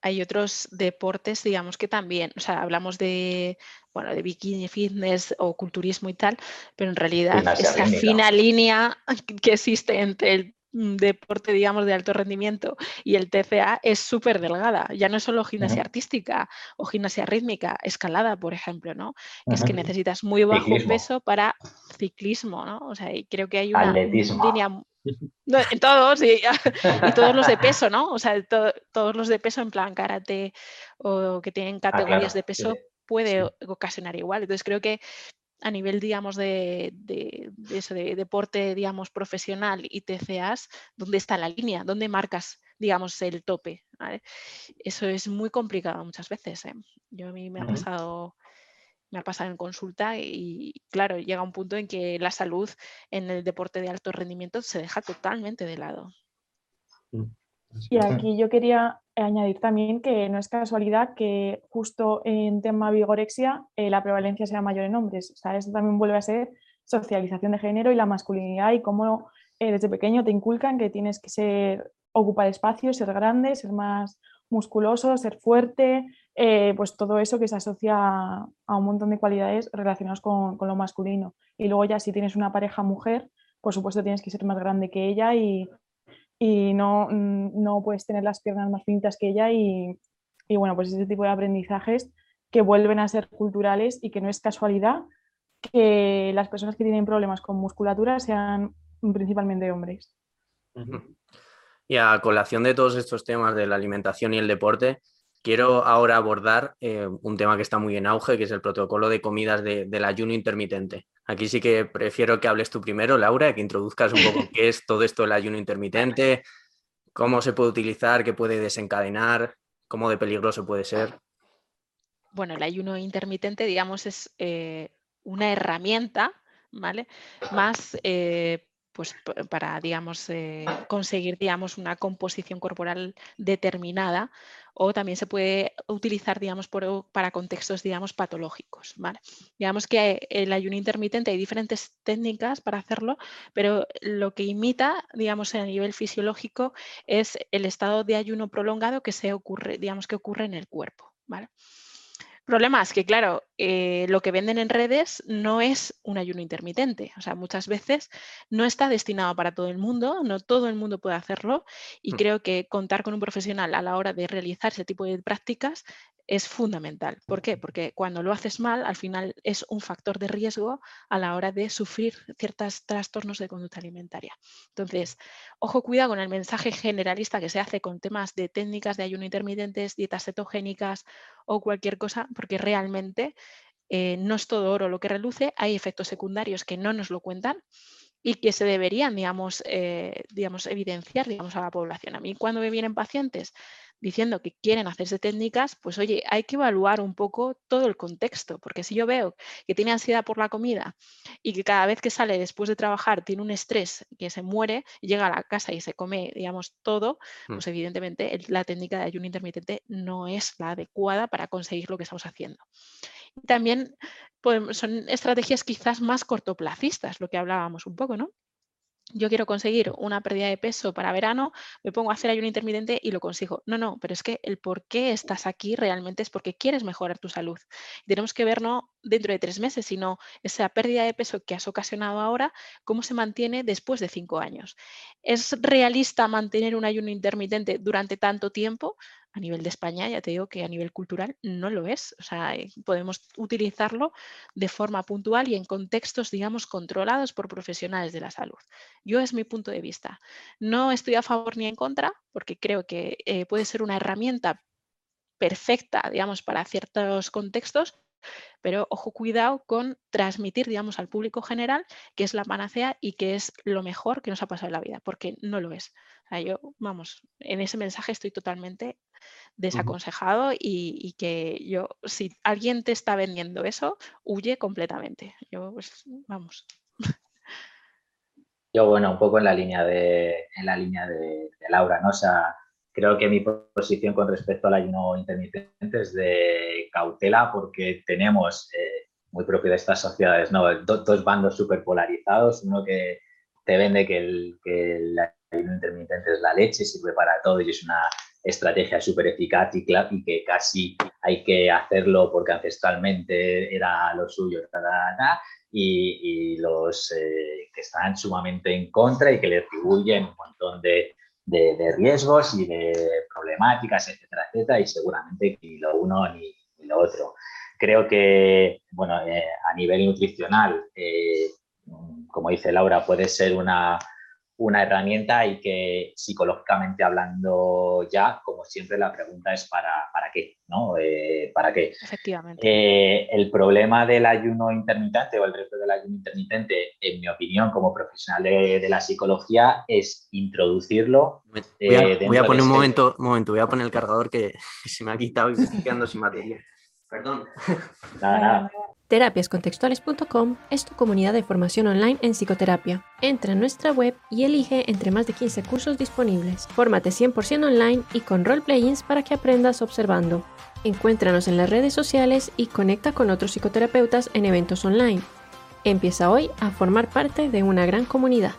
hay, otros deportes, digamos que también, o sea, hablamos de, bueno, de bikini fitness o culturismo y tal, pero en realidad esa fina línea que existe entre el deporte, digamos, de alto rendimiento y el TCA es súper delgada. Ya no es solo gimnasia artística o gimnasia rítmica, escalada, por ejemplo, ¿no? Es que necesitas muy bajo peso para ciclismo, ¿no? O sea, y creo que hay una línea... en todos y, todos los de peso, ¿no? O sea, todos los de peso en plan karate o que tienen ah, categorías de peso puede ocasionar igual. Entonces creo que a nivel, digamos, de, de, de, deporte, digamos, profesional y TCAs, ¿dónde está la línea? ¿Dónde marcas, digamos, el tope? Eso es muy complicado muchas veces. ¿eh? Yo a mí me ha pasado me ha pasado en consulta y claro, llega un punto en que la salud en el deporte de alto rendimiento se deja totalmente de lado. Mm. Y aquí yo quería añadir también que no es casualidad que justo en tema vigorexia eh, la prevalencia sea mayor en hombres. O sea, eso también vuelve a ser socialización de género y la masculinidad y cómo eh, desde pequeño te inculcan que tienes que ser, ocupar espacio, ser grande, ser más musculoso, ser fuerte, eh, pues todo eso que se asocia a un montón de cualidades relacionadas con, con, lo masculino. Y luego ya si tienes una pareja mujer, por supuesto tienes que ser más grande que ella y, y no, no puedes tener las piernas más finitas que ella y, y, bueno, pues ese tipo de aprendizajes que vuelven a ser culturales y que no es casualidad que las personas que tienen problemas con musculatura sean principalmente hombres. Y a colación de todos estos temas de la alimentación y el deporte, quiero ahora abordar eh, un tema que está muy en auge, que es el protocolo de comidas del ayuno intermitente. Aquí sí que prefiero que hables tú primero, Laura, que introduzcas un poco qué es todo esto del ayuno intermitente, cómo se puede utilizar, qué puede desencadenar, cómo de peligroso puede ser. Bueno, el ayuno intermitente, digamos, es eh, una herramienta, ¿vale? Más eh, pues para, digamos, conseguir, digamos, una composición corporal determinada o también se puede utilizar, digamos, para contextos, digamos, patológicos. ¿vale? Digamos que el ayuno intermitente hay diferentes técnicas para hacerlo, pero lo que imita, digamos, a nivel fisiológico es el estado de ayuno prolongado que se ocurre, digamos, que ocurre en el cuerpo. ¿vale? Problema es que, claro, eh, lo que venden en redes no es un ayuno intermitente. O sea, muchas veces no está destinado para todo el mundo, no todo el mundo puede hacerlo y mm. creo que contar con un profesional a la hora de realizar ese tipo de prácticas es fundamental. ¿Por qué? Porque cuando lo haces mal, al final es un factor de riesgo a la hora de sufrir ciertos trastornos de conducta alimentaria. Entonces, ojo, cuidado con el mensaje generalista que se hace con temas de técnicas de ayuno intermitentes, dietas cetogénicas o cualquier cosa, porque realmente eh, no es todo oro lo que reluce, hay efectos secundarios que no nos lo cuentan y que se deberían, digamos, eh, digamos, evidenciar digamos, a la población. A mí cuando me vienen pacientes diciendo que quieren hacerse técnicas, pues oye, hay que evaluar un poco todo el contexto, porque si yo veo que tiene ansiedad por la comida y que cada vez que sale después de trabajar tiene un estrés que se muere, llega a la casa y se come, digamos, todo, mm. pues evidentemente la técnica de ayuno intermitente no es la adecuada para conseguir lo que estamos haciendo. También son estrategias quizás más cortoplacistas, lo que hablábamos un poco, ¿no? Yo quiero conseguir una pérdida de peso para verano, me pongo a hacer ayuno intermitente y lo consigo. No, no, pero es que el por qué estás aquí realmente es porque quieres mejorar tu salud. tenemos que ver no dentro de tres meses, sino esa pérdida de peso que has ocasionado ahora, cómo se mantiene después de cinco años. ¿Es realista mantener un ayuno intermitente durante tanto tiempo? A nivel de España, ya te digo que a nivel cultural no lo es. O sea, eh, podemos utilizarlo de forma puntual y en contextos, digamos, controlados por profesionales de la salud. Yo es mi punto de vista. No estoy a favor ni en contra, porque creo que eh, puede ser una herramienta perfecta, digamos, para ciertos contextos, pero ojo, cuidado con transmitir, digamos, al público general que es la panacea y que es lo mejor que nos ha pasado en la vida, porque no lo es. yo, vamos, en ese mensaje estoy totalmente desaconsejado y, que yo, si alguien te está vendiendo eso, huye completamente. Yo, pues, vamos. Yo, bueno, un poco en la línea de, en la línea de, Laura, ¿no? O sea, creo que mi posición con respecto al ayuno intermitente es de cautela porque tenemos, eh, muy propio de estas sociedades, ¿no? dos bandos súper polarizados, uno que te vende que el, que el ayuno intermitente es la leche, sirve para todo y es una estrategia súper eficaz y, y, que casi hay que hacerlo porque ancestralmente era lo suyo, y, los eh, que están sumamente en contra y que le atribuyen un montón de, de, riesgos y de problemáticas, etcétera, etcétera, y seguramente ni lo uno ni, lo otro. Creo que, bueno, eh, a nivel nutricional, eh, como dice Laura, puede ser una, una herramienta y que psicológicamente hablando ya, como siempre, la pregunta es para, para qué, ¿no? Eh, ¿Para qué? Efectivamente. Eh, el problema del ayuno intermitente o el reto del ayuno intermitente, en mi opinión, como profesional de, la psicología, es introducirlo. Voy a, eh, voy a poner un este momento, un momento, voy a poner el cargador que se me ha quitado y me estoy quedando sin batería. Perdón. Nada, nada. Terapiascontextuales.com es tu comunidad de formación online en psicoterapia. Entra en nuestra web y elige entre más de 15 cursos disponibles. Fórmate 100% online y con roleplayings para que aprendas observando. Encuéntranos en las redes sociales y conecta con otros psicoterapeutas en eventos online. Empieza hoy a formar parte de una gran comunidad.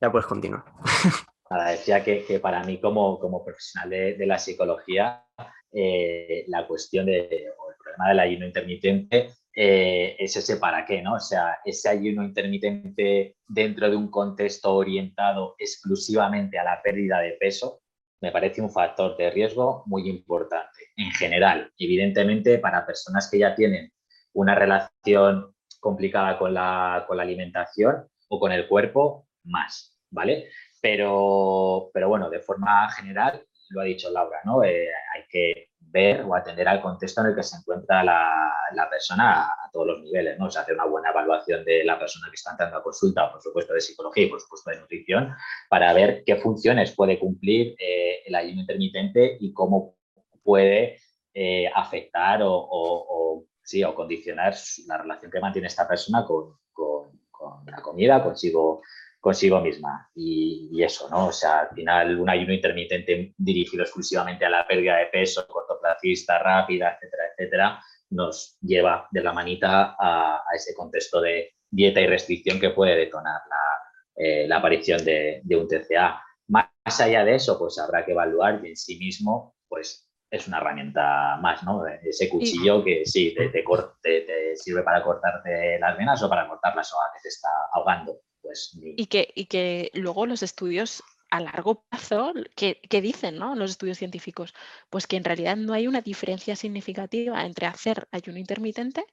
ya puedes continuar. decía que, para mí como, como profesional de la psicología eh, la cuestión de, el problema del ayuno intermitente eh, es ese para qué, ¿no? O sea, ese ayuno intermitente dentro de un contexto orientado exclusivamente a la pérdida de peso, me parece un factor de riesgo muy importante. En general, evidentemente, para personas que ya tienen una relación complicada con la, con la alimentación o con el cuerpo, más, ¿vale? Pero, pero bueno, de forma general, lo ha dicho Laura, ¿no? Eh, hay que ver o atender al contexto en el que se encuentra la, persona a, todos los niveles, ¿no? O sea, hacer una buena evaluación de la persona que está entrando a consulta, por supuesto de psicología y por supuesto de nutrición, para ver qué funciones puede cumplir eh, el ayuno intermitente y cómo puede eh, afectar o, sí, o condicionar la relación que mantiene esta persona con, con la comida, consigo consigo misma. Y, eso, ¿no? O sea, al final un ayuno intermitente dirigido exclusivamente a la pérdida de peso, cortoplacista, rápida, etcétera, etcétera, nos lleva de la manita a, ese contexto de dieta y restricción que puede detonar la, eh, aparición de, un TCA. Más allá de eso, pues habrá que evaluar y en sí mismo, pues es una herramienta más, ¿no? Ese cuchillo que sí, te, te, sirve para cortarte las venas o para cortar la soga que te está ahogando. Pues, y, que, y que luego los estudios a largo plazo, ¿qué, dicen los estudios científicos? Pues que en realidad no hay una diferencia significativa entre hacer ayuno intermitente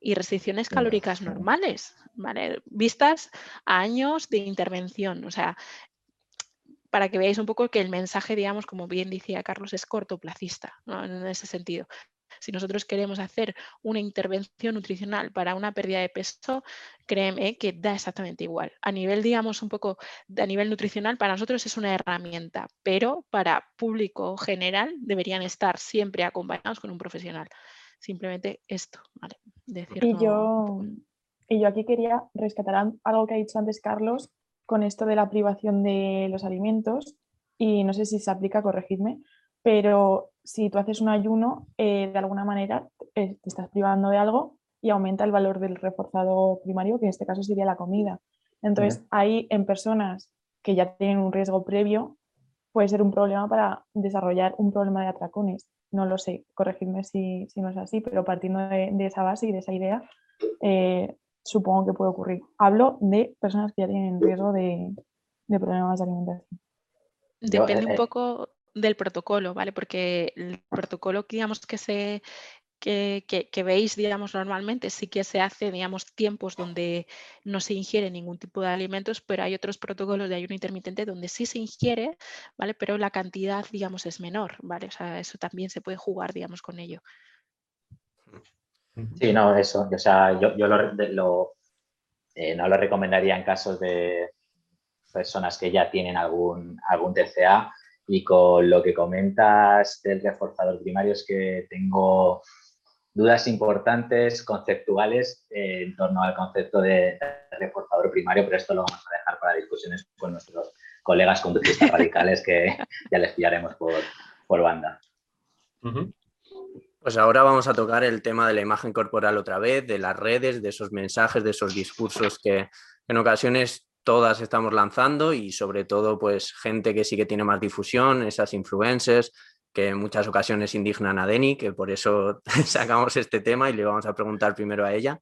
y restricciones calóricas normales, ¿vale? Vistas a años de intervención. O sea, para que veáis un poco que el mensaje, digamos, como bien decía Carlos, es cortoplacista, en ese sentido. Si nosotros queremos hacer una intervención nutricional para una pérdida de peso, créeme que da exactamente igual. A nivel, digamos, un poco a nivel nutricional, para nosotros es una herramienta, pero para público general deberían estar siempre acompañados con un profesional. Simplemente esto, ¿vale? y, yo, y yo aquí quería rescatar algo que ha dicho antes Carlos con esto de la privación de los alimentos y no sé si se aplica, corregidme, pero si tú haces un ayuno, eh, de alguna manera eh, te estás privando de algo y aumenta el valor del reforzado primario, que en este caso sería la comida. Entonces, ahí en personas que ya tienen un riesgo previo, puede ser un problema para desarrollar un problema de atracones. No lo sé, corregidme si, no es así, pero partiendo de, esa base y de esa idea, eh, supongo que puede ocurrir. Hablo de personas que ya tienen riesgo de, de problemas de alimentación. Depende un poco del protocolo, ¿vale? Porque el protocolo, digamos, que se que, que, veis, digamos, normalmente sí que se hace, digamos, tiempos donde no se ingiere ningún tipo de alimentos, pero hay otros protocolos de ayuno intermitente donde sí se ingiere, ¿vale? Pero la cantidad, digamos, es menor, ¿vale? O sea, eso también se puede jugar, digamos, con ello. Sí, no, eso, o sea, yo, yo lo, eh, no lo recomendaría en casos de personas que ya tienen algún, algún TCA, y con lo que comentas del reforzador primario es que tengo dudas importantes, conceptuales, eh, en torno al concepto de, reforzador primario, pero esto lo vamos a dejar para discusiones con nuestros colegas conductistas radicales que ya les pillaremos por, por banda. Pues ahora vamos a tocar el tema de la imagen corporal otra vez, de las redes, de esos mensajes, de esos discursos que en ocasiones todas estamos lanzando y sobre todo pues gente que sí que tiene más difusión, esas influencers que en muchas ocasiones indignan a Deni, que por eso sacamos este tema y le vamos a preguntar primero a ella.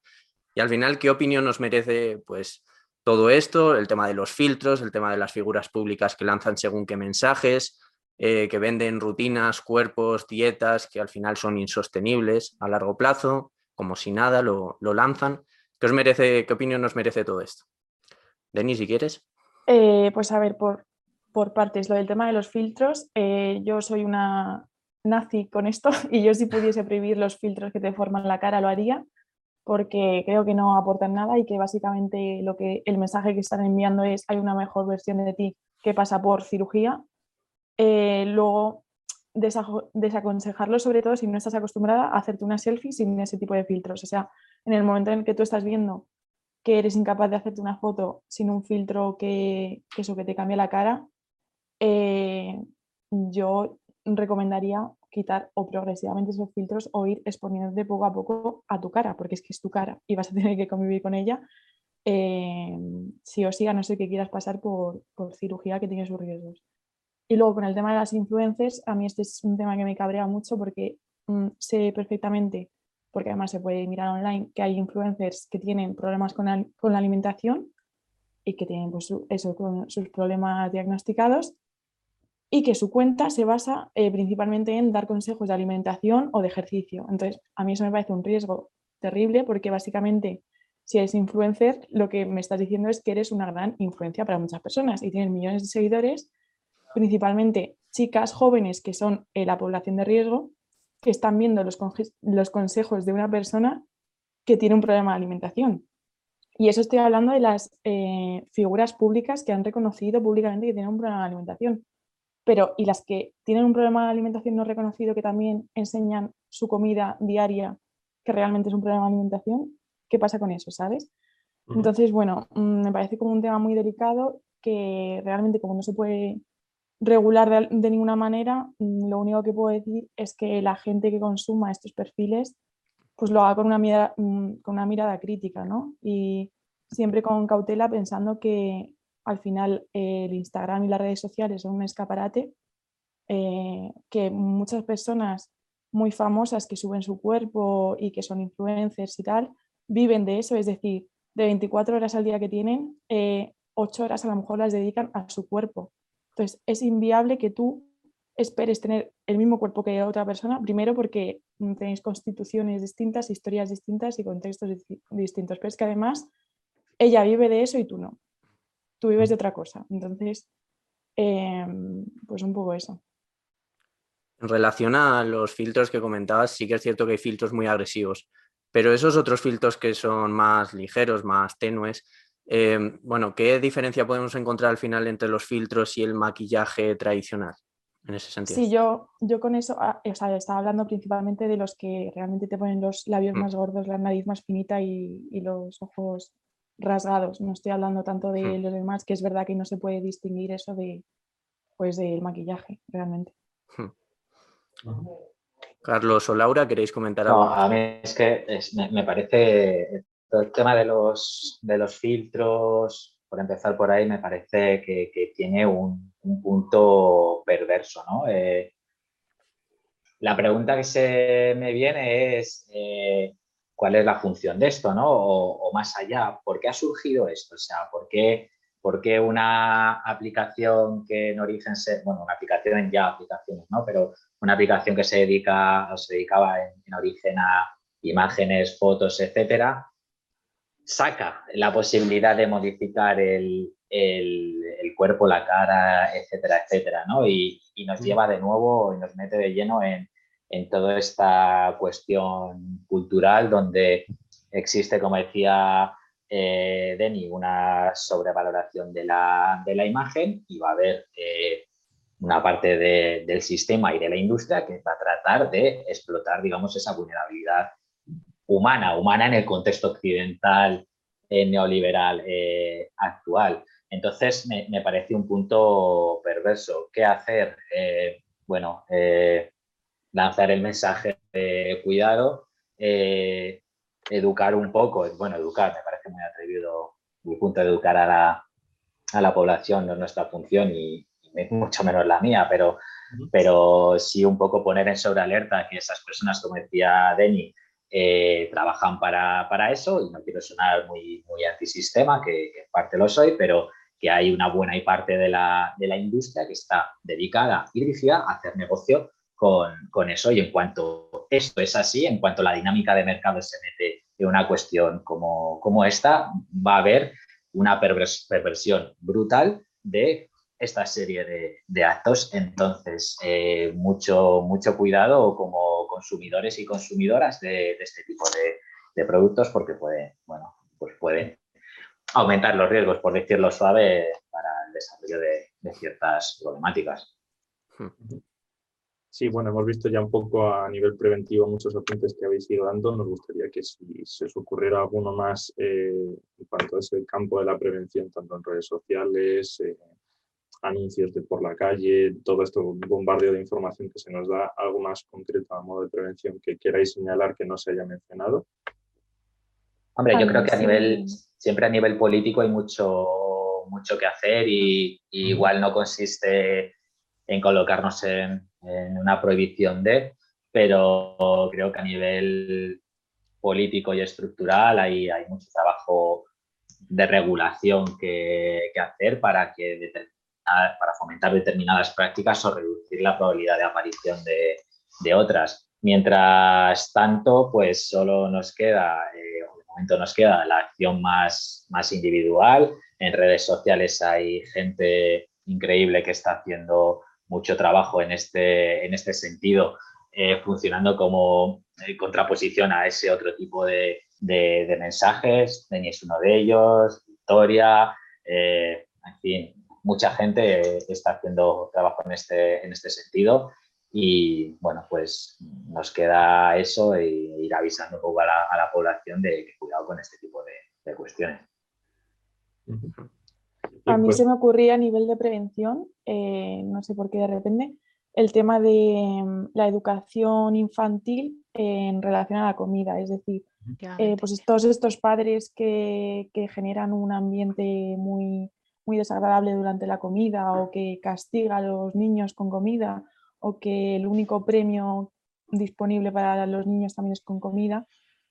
Y al final, ¿qué opinión nos merece pues todo esto? El tema de los filtros, el tema de las figuras públicas que lanzan según qué mensajes, eh, que venden rutinas, cuerpos, dietas que al final son insostenibles a largo plazo, como si nada, lo, lo lanzan. ¿Qué, os merece, ¿Qué opinión nos merece todo esto? Denis, si quieres. Eh, pues a ver, por, por, partes, lo del tema de los filtros, eh, yo soy una nazi con esto y yo si pudiese prohibir los filtros que te forman la cara lo haría porque creo que no aportan nada y que básicamente lo que el mensaje que están enviando es hay una mejor versión de ti que pasa por cirugía. Eh, luego desaconsejarlo sobre todo si no estás acostumbrada a hacerte una selfie sin ese tipo de filtros. O sea, en el momento en que tú estás viendo que eres incapaz de hacerte una foto sin un filtro que, eso que te cambie la cara, eh, yo recomendaría quitar o progresivamente esos filtros o ir exponiéndote poco a poco a tu cara, porque es que es tu cara y vas a tener que convivir con ella eh, sí o sí, a no ser que quieras pasar por, cirugía que tiene sus riesgos. Y luego con el tema de las influencias, a mí este es un tema que me cabrea mucho porque mm, sé perfectamente porque además se puede mirar online que hay influencers que tienen problemas con la, alimentación y que tienen pues, eso, con sus problemas diagnosticados y que su cuenta se basa eh, principalmente en dar consejos de alimentación o de ejercicio. Entonces, a mí eso me parece un riesgo terrible porque básicamente si eres influencer, lo que me estás diciendo es que eres una gran influencia para muchas personas y tienes millones de seguidores, principalmente chicas jóvenes que son eh, la población de riesgo que están viendo los, los consejos de una persona que tiene un problema de alimentación. Y eso estoy hablando de las eh, figuras públicas que han reconocido públicamente que tienen un problema de alimentación. Pero, ¿y las que tienen un problema de alimentación no reconocido que también enseñan su comida diaria, que realmente es un problema de alimentación? ¿Qué pasa con eso, sabes? Entonces, bueno, mm, me parece como un tema muy delicado que realmente como no se puede regular de, ninguna manera, mm, lo único que puedo decir es que la gente que consuma estos perfiles pues lo haga con una mirada, mm, con una mirada crítica, ¿no? Y siempre con cautela pensando que al final el Instagram y las redes sociales son un escaparate, eh, que muchas personas muy famosas que suben su cuerpo y que son influencers y tal, viven de eso, es decir, de 24 horas al día que tienen, eh, 8 horas a lo mejor las dedican a su cuerpo Entonces, es inviable que tú esperes tener el mismo cuerpo que otra persona, primero porque tenéis constituciones distintas, historias distintas y contextos distintos, pero es que además ella vive de eso y tú no. Tú vives de otra cosa. Entonces, em, pues un poco eso. En relación a los filtros que comentabas, sí que es cierto que hay filtros muy agresivos, pero esos otros filtros que son más ligeros, más tenues, em, bueno, ¿qué diferencia podemos encontrar al final entre los filtros y el maquillaje tradicional? En ese sentido. Sí, yo, yo con eso, ah, o sea, estaba hablando principalmente de los que realmente te ponen los labios mm. más gordos, la nariz más finita y, los ojos rasgados. No estoy hablando tanto de mm. los demás, que es verdad que no se puede distinguir eso de, pues, del maquillaje, realmente. Hmm. Carlos o Laura, ¿queréis comentar algo? a mí es que me, parece el tema de los, de los filtros, por empezar por ahí, me parece que, tiene un, punto perverso, ¿no? Eh, la pregunta que se me viene es eh, cuál es la función de esto, ¿no? O, más allá, ¿por qué ha surgido esto? O sea, ¿por qué ¿Por qué una aplicación que en origen, se, bueno, una aplicación ya aplicaciones, ¿no? Pero una aplicación que se dedica o se dedicaba en, origen a imágenes, fotos, etcétera, saca la posibilidad de modificar el, cuerpo, la cara, etcétera, etcétera, ¿no? Y, nos lleva de nuevo y nos mete de lleno en, en toda esta cuestión cultural donde existe, como decía eh, Denny una sobrevaloración de la, imagen y va a haber eh, una parte del sistema y de la industria que va a tratar de explotar, digamos, esa vulnerabilidad humana, humana en el contexto occidental eh, neoliberal actual. Entonces, me, parece un punto perverso. ¿Qué hacer? bueno, lanzar el mensaje de cuidado, educar un poco, bueno, educar, me parece muy atrevido mi punto de educar a la, a la población, no es nuestra función y, mucho menos la mía, pero, pero sí un poco poner en sobrealerta que esas personas, como decía Denny, eh, trabajan para, para, eso y no quiero sonar muy, muy antisistema, que, que, en parte lo soy, pero que hay una buena y parte de la, de la industria que está dedicada y dirigida a hacer negocio con, con, eso y en cuanto esto es así, en cuanto la dinámica de mercado se mete una cuestión como, como esta va a haber una perversión brutal de esta serie de, actos. Entonces, eh, mucho, mucho cuidado como consumidores y consumidoras de, este tipo de, productos porque puede, bueno, pues puede aumentar los riesgos, por decirlo suave, para el desarrollo de, ciertas problemáticas. Hmm. Sí, bueno, hemos visto ya un poco a nivel preventivo muchos apuntes que habéis ido dando. Nos gustaría que si se os ocurriera alguno más eh, en cuanto a ese campo de la prevención, tanto en redes sociales, eh, anuncios de por la calle, todo esto bombardeo de información que se nos da, algo más concreto a modo de prevención que queráis señalar que no se haya mencionado. Hombre, yo creo que a nivel, siempre a nivel político hay mucho, mucho que hacer y igual no consiste en colocarnos en, una prohibición de, pero creo que a nivel político y estructural hay, hay mucho trabajo de regulación que, hacer para, que para fomentar determinadas prácticas o reducir la probabilidad de aparición de, de otras. Mientras tanto, pues solo nos queda, eh, de momento nos queda la acción más, más individual. En redes sociales hay gente increíble que está haciendo mucho trabajo en este, en este sentido, eh, funcionando como eh, contraposición a ese otro tipo de, de, mensajes. Deni es uno de ellos, Victoria, eh, en fin, mucha gente está haciendo trabajo en este, en este sentido. Y bueno, pues nos queda eso e ir avisando un poco a la, a la población de que cuidado con este tipo de, de cuestiones. A mí se me ocurría a nivel de prevención, eh, no sé por qué de repente, el tema de mm, la educación infantil en relación a la comida. Es decir, eh, pues todos estos padres que, generan un ambiente muy, muy desagradable durante la comida o que castiga a los niños con comida o que el único premio disponible para los niños también es con comida,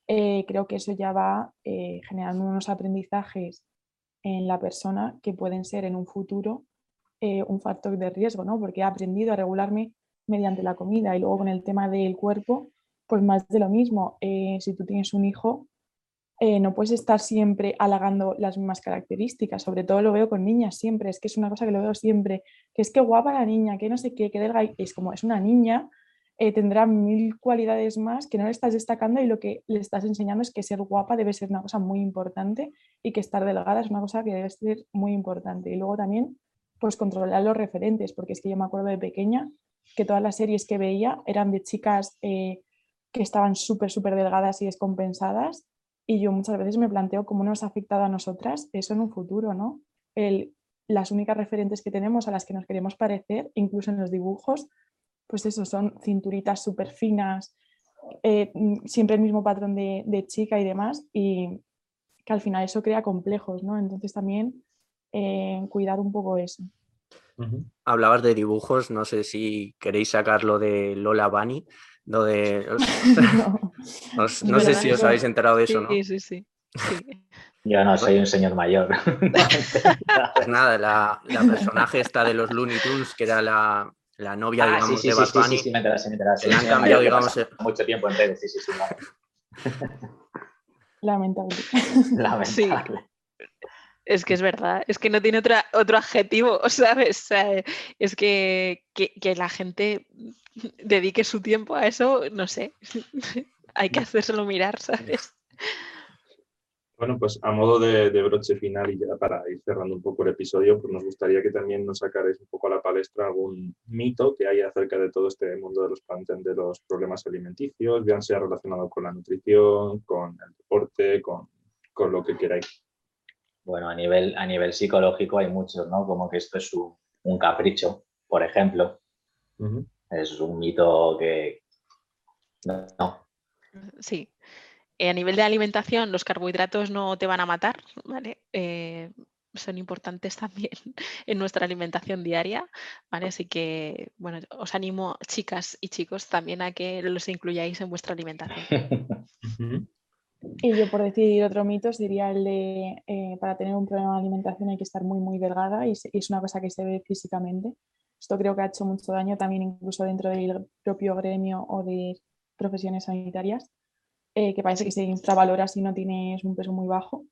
eh, creo que eso ya va generando unos aprendizajes en la persona que pueden ser en un futuro eh, un factor de riesgo, ¿no? Porque he aprendido a regularme mediante la comida y luego con el tema del cuerpo, pues más de lo mismo. Eh, si tú tienes un hijo, eh, no puedes estar siempre halagando las mismas características, sobre todo lo veo con niñas siempre, es que es una cosa que lo veo siempre, que es que guapa la niña, que no sé qué, que delga, es como es una niña, eh, tendrá mil cualidades más que no le estás destacando y lo que le estás enseñando es que ser guapa debe ser una cosa muy importante y que estar delgada es una cosa que debe ser muy importante. Y luego también, pues controlar los referentes, porque es que yo me acuerdo de pequeña que todas las series que veía eran de chicas eh, que estaban súper, súper delgadas y descompensadas y yo muchas veces me planteo cómo nos ha afectado a nosotras eso en un futuro, ¿no? El, las únicas referentes que tenemos a las que nos queremos parecer, incluso en los dibujos, pues eso, son cinturitas súper finas, eh, siempre el mismo patrón de, chica y demás, y que al final eso crea complejos, ¿no? Entonces también eh, cuidar un poco eso. Hablabas de dibujos, no sé si queréis sacarlo de Lola Bunny, no, de, no, sé si os habéis enterado de eso, ¿no? Sí, sí, sí. Yo no soy un señor mayor. Pues nada, la, personaje esta de los Looney Tunes, que era la, la novia, ah, digamos, de Bad Bunny. Sí, sí, me sí, me Le han cambiado, digamos... Mucho tiempo en redes, sí, sí, sí. Lamentable. Lamentable. Es que es verdad, es que no tiene otra, otro adjetivo, ¿sabes? es que, que, la gente dedique su tiempo a eso, no sé, hay que hacérselo mirar, ¿sabes? Bueno, pues a modo de, broche final y ya para ir cerrando un poco el episodio, pues nos gustaría que también nos sacarais un poco a la palestra algún mito que haya acerca de todo este mundo de los, de los problemas alimenticios, bien sea relacionado con la nutrición, con el deporte, con, con lo que queráis. Bueno, a nivel, a nivel psicológico hay muchos, ¿no? Como que esto es un, capricho, por ejemplo. Es un mito que... No. Sí. Eh, a nivel de alimentación, los carbohidratos no te van a matar, ¿vale? Eh, son importantes también en nuestra alimentación diaria, ¿vale? Así que, bueno, os animo, chicas y chicos, también a que los incluyáis en vuestra alimentación. Y yo por decir otro mito diría el de eh, para tener un problema de alimentación hay que estar muy muy delgada y, es una cosa que se ve físicamente. Esto creo que ha hecho mucho daño también incluso dentro del propio gremio o de profesiones sanitarias, eh, que parece que se infravalora si no tienes un peso muy bajo.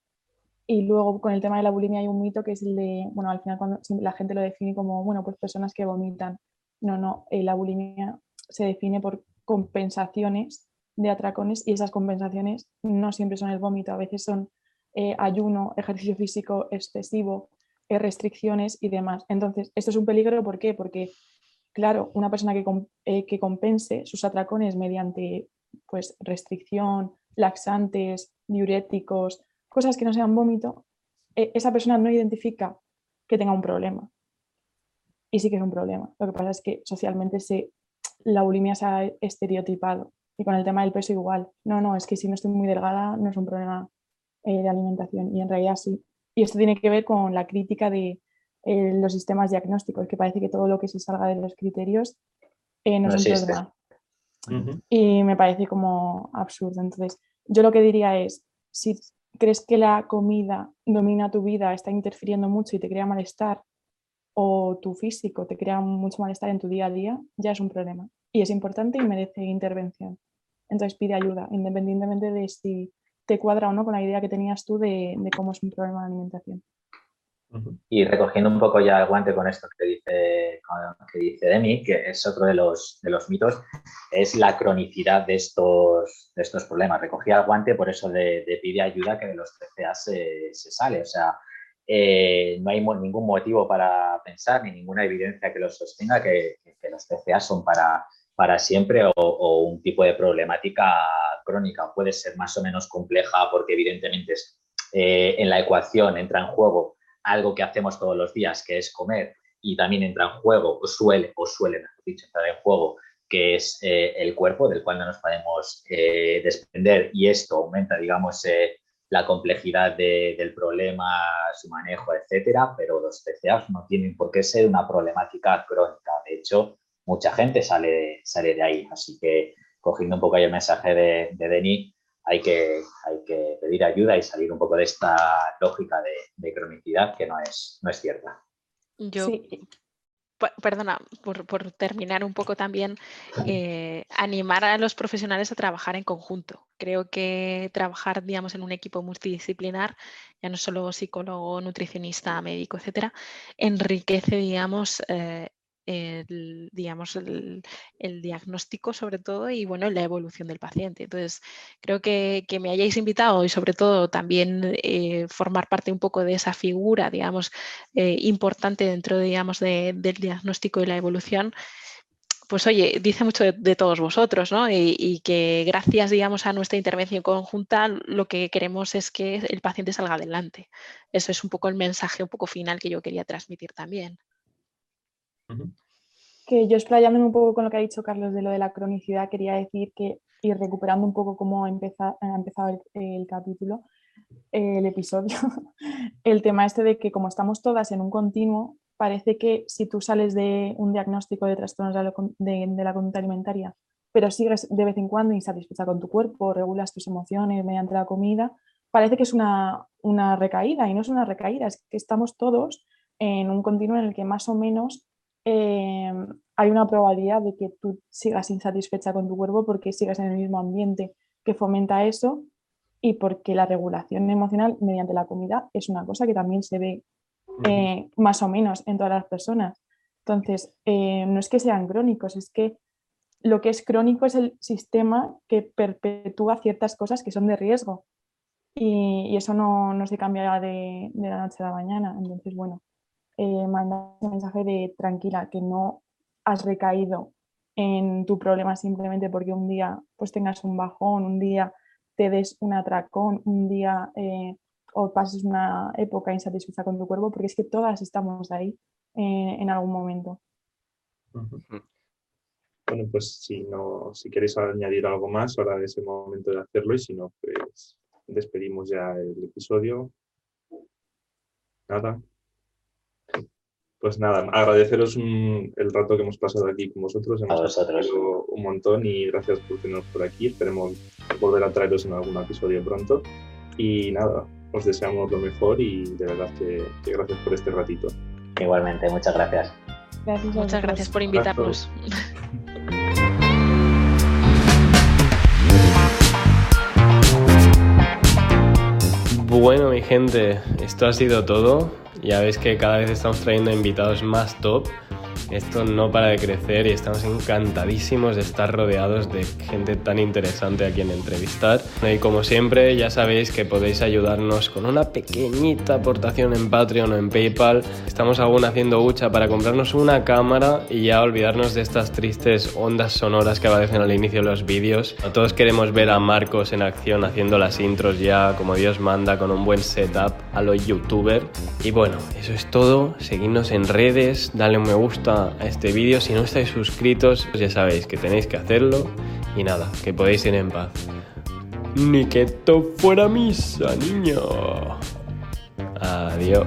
Y luego con el tema de la bulimia hay un mito que es el de, bueno, al final cuando la gente lo define como, bueno, pues personas que vomitan. No, no, eh, la bulimia se define por compensaciones de atracones y esas compensaciones no siempre son el vómito, a veces son eh, ayuno, ejercicio físico excesivo, eh, restricciones y demás. Entonces, esto es un peligro, ¿por qué? Porque, claro, una persona que, eh, que compense sus atracones mediante pues, restricción, laxantes, diuréticos, cosas que no sean vómito, esa persona no identifica que tenga un problema. Y sí que es un problema. Lo que pasa es que socialmente se, la bulimia se ha estereotipado y con el tema del peso igual. No, no, es que si no estoy muy delgada no es un problema eh, de alimentación. Y en realidad sí. Y esto tiene que ver con la crítica de eh, los sistemas diagnósticos, que parece que todo lo que se salga de los criterios eh, no, es un problema. Y me parece como absurdo. Entonces, yo lo que diría es, si crees que la comida domina tu vida, está interfiriendo mucho y te crea malestar, o tu físico te crea mucho malestar en tu día a día, ya es un problema. Y es importante y merece intervención. Entonces pide ayuda, independientemente de si te cuadra o no con la idea que tenías tú de, cómo es un problema de alimentación. Y recogiendo un poco ya el guante con esto que dice, que dice Demi, que es otro de los, de los mitos, es la cronicidad de estos, de estos problemas. Recogía el guante por eso de, de pide ayuda que de los TCA se, sale. O sea, eh, no hay ningún motivo para pensar ni ninguna evidencia que los sostenga que, los TCA son para, para siempre o, un tipo de problemática crónica. Puede ser más o menos compleja porque evidentemente eh, en la ecuación entra en juego algo que hacemos todos los días, que es comer, y también entra en juego, o suele, o suele, mejor dicho, entrar en juego, que es eh, el cuerpo, del cual no nos podemos eh, desprender, y esto aumenta, digamos, la complejidad del problema, su manejo, etcétera, pero los TCAs no tienen por qué ser una problemática crónica. De hecho, mucha gente sale, sale de ahí. Así que cogiendo un poco ahí el mensaje de, de Denis, hay que, hay que pedir ayuda y salir un poco de esta lógica de, cronicidad que no es, no es cierta. Yo, perdona, por, terminar un poco también, eh, animar a los profesionales a trabajar en conjunto. Creo que trabajar, digamos, en un equipo multidisciplinar, ya no solo psicólogo, nutricionista, médico, etcétera, enriquece, digamos, eh, el, digamos, el, diagnóstico sobre todo y bueno, la evolución del paciente. Entonces, creo que, que me hayáis invitado y sobre todo también eh, formar parte un poco de esa figura, digamos, eh, importante dentro, digamos, del diagnóstico y la evolución, pues oye, dice mucho de, todos vosotros, ¿no? Y, y, que gracias, digamos, a nuestra intervención conjunta, lo que queremos es que el paciente salga adelante. Eso es un poco el mensaje un poco final que yo quería transmitir también. Que yo explayándome un poco con lo que ha dicho Carlos de lo de la cronicidad, quería decir que, ir recuperando un poco cómo ha empezado, el, capítulo, el episodio, el tema este de que como estamos todas en un continuo, parece que si tú sales de un diagnóstico de trastornos de, la conducta alimentaria, pero sigues de vez en cuando insatisfecha con tu cuerpo, regulas tus emociones mediante la comida, parece que es una, una recaída y no es una recaída, es que estamos todos en un continuo en el que más o menos eh, hay una probabilidad de que tú sigas insatisfecha con tu cuerpo porque sigas en el mismo ambiente que fomenta eso y porque la regulación emocional mediante la comida es una cosa que también se ve eh, más o menos en todas las personas. Entonces, eh, no es que sean crónicos, es que lo que es crónico es el sistema que perpetúa ciertas cosas que son de riesgo y, eso no, no se cambia de, de, la noche a la mañana. Entonces, bueno, eh, mandar un mensaje de tranquila, que no has recaído en tu problema simplemente porque un día pues tengas un bajón, un día te des un atracón, un día eh, o pases una época insatisfecha con tu cuerpo, porque es que todas estamos ahí eh, en algún momento. Bueno, pues si no, si queréis añadir algo más, ahora es el momento de hacerlo y si no, pues despedimos ya el episodio. Nada. Pues nada, agradeceros el rato que hemos pasado aquí con vosotros. Hemos pasado un montón y gracias por tenernos por aquí. Esperemos volver a traeros en algún episodio pronto. Y nada, os deseamos lo mejor y de verdad que, gracias por este ratito. Igualmente, muchas gracias. muchas gracias por invitarnos. Bueno, mi gente, esto ha sido todo. Ya veis que cada vez estamos trayendo invitados más top esto no para de crecer y estamos encantadísimos de estar rodeados de gente tan interesante a quien entrevistar. Y como siempre, ya sabéis que podéis ayudarnos con una pequeñita aportación en Patreon o en PayPal. Estamos aún haciendo hucha para comprarnos una cámara y ya olvidarnos de estas tristes ondas sonoras que aparecen al inicio de los vídeos. Todos queremos ver a Marcos en acción haciendo las intros ya como Dios manda con un buen setup a los youtuber. Y bueno, eso es todo. Seguidnos en redes, dale un me gusta a este vídeo. Si no estáis suscritos, pues ya sabéis que tenéis que hacerlo. Y nada, que podéis ir en paz. Ni que esto fuera misa, niño. Adiós.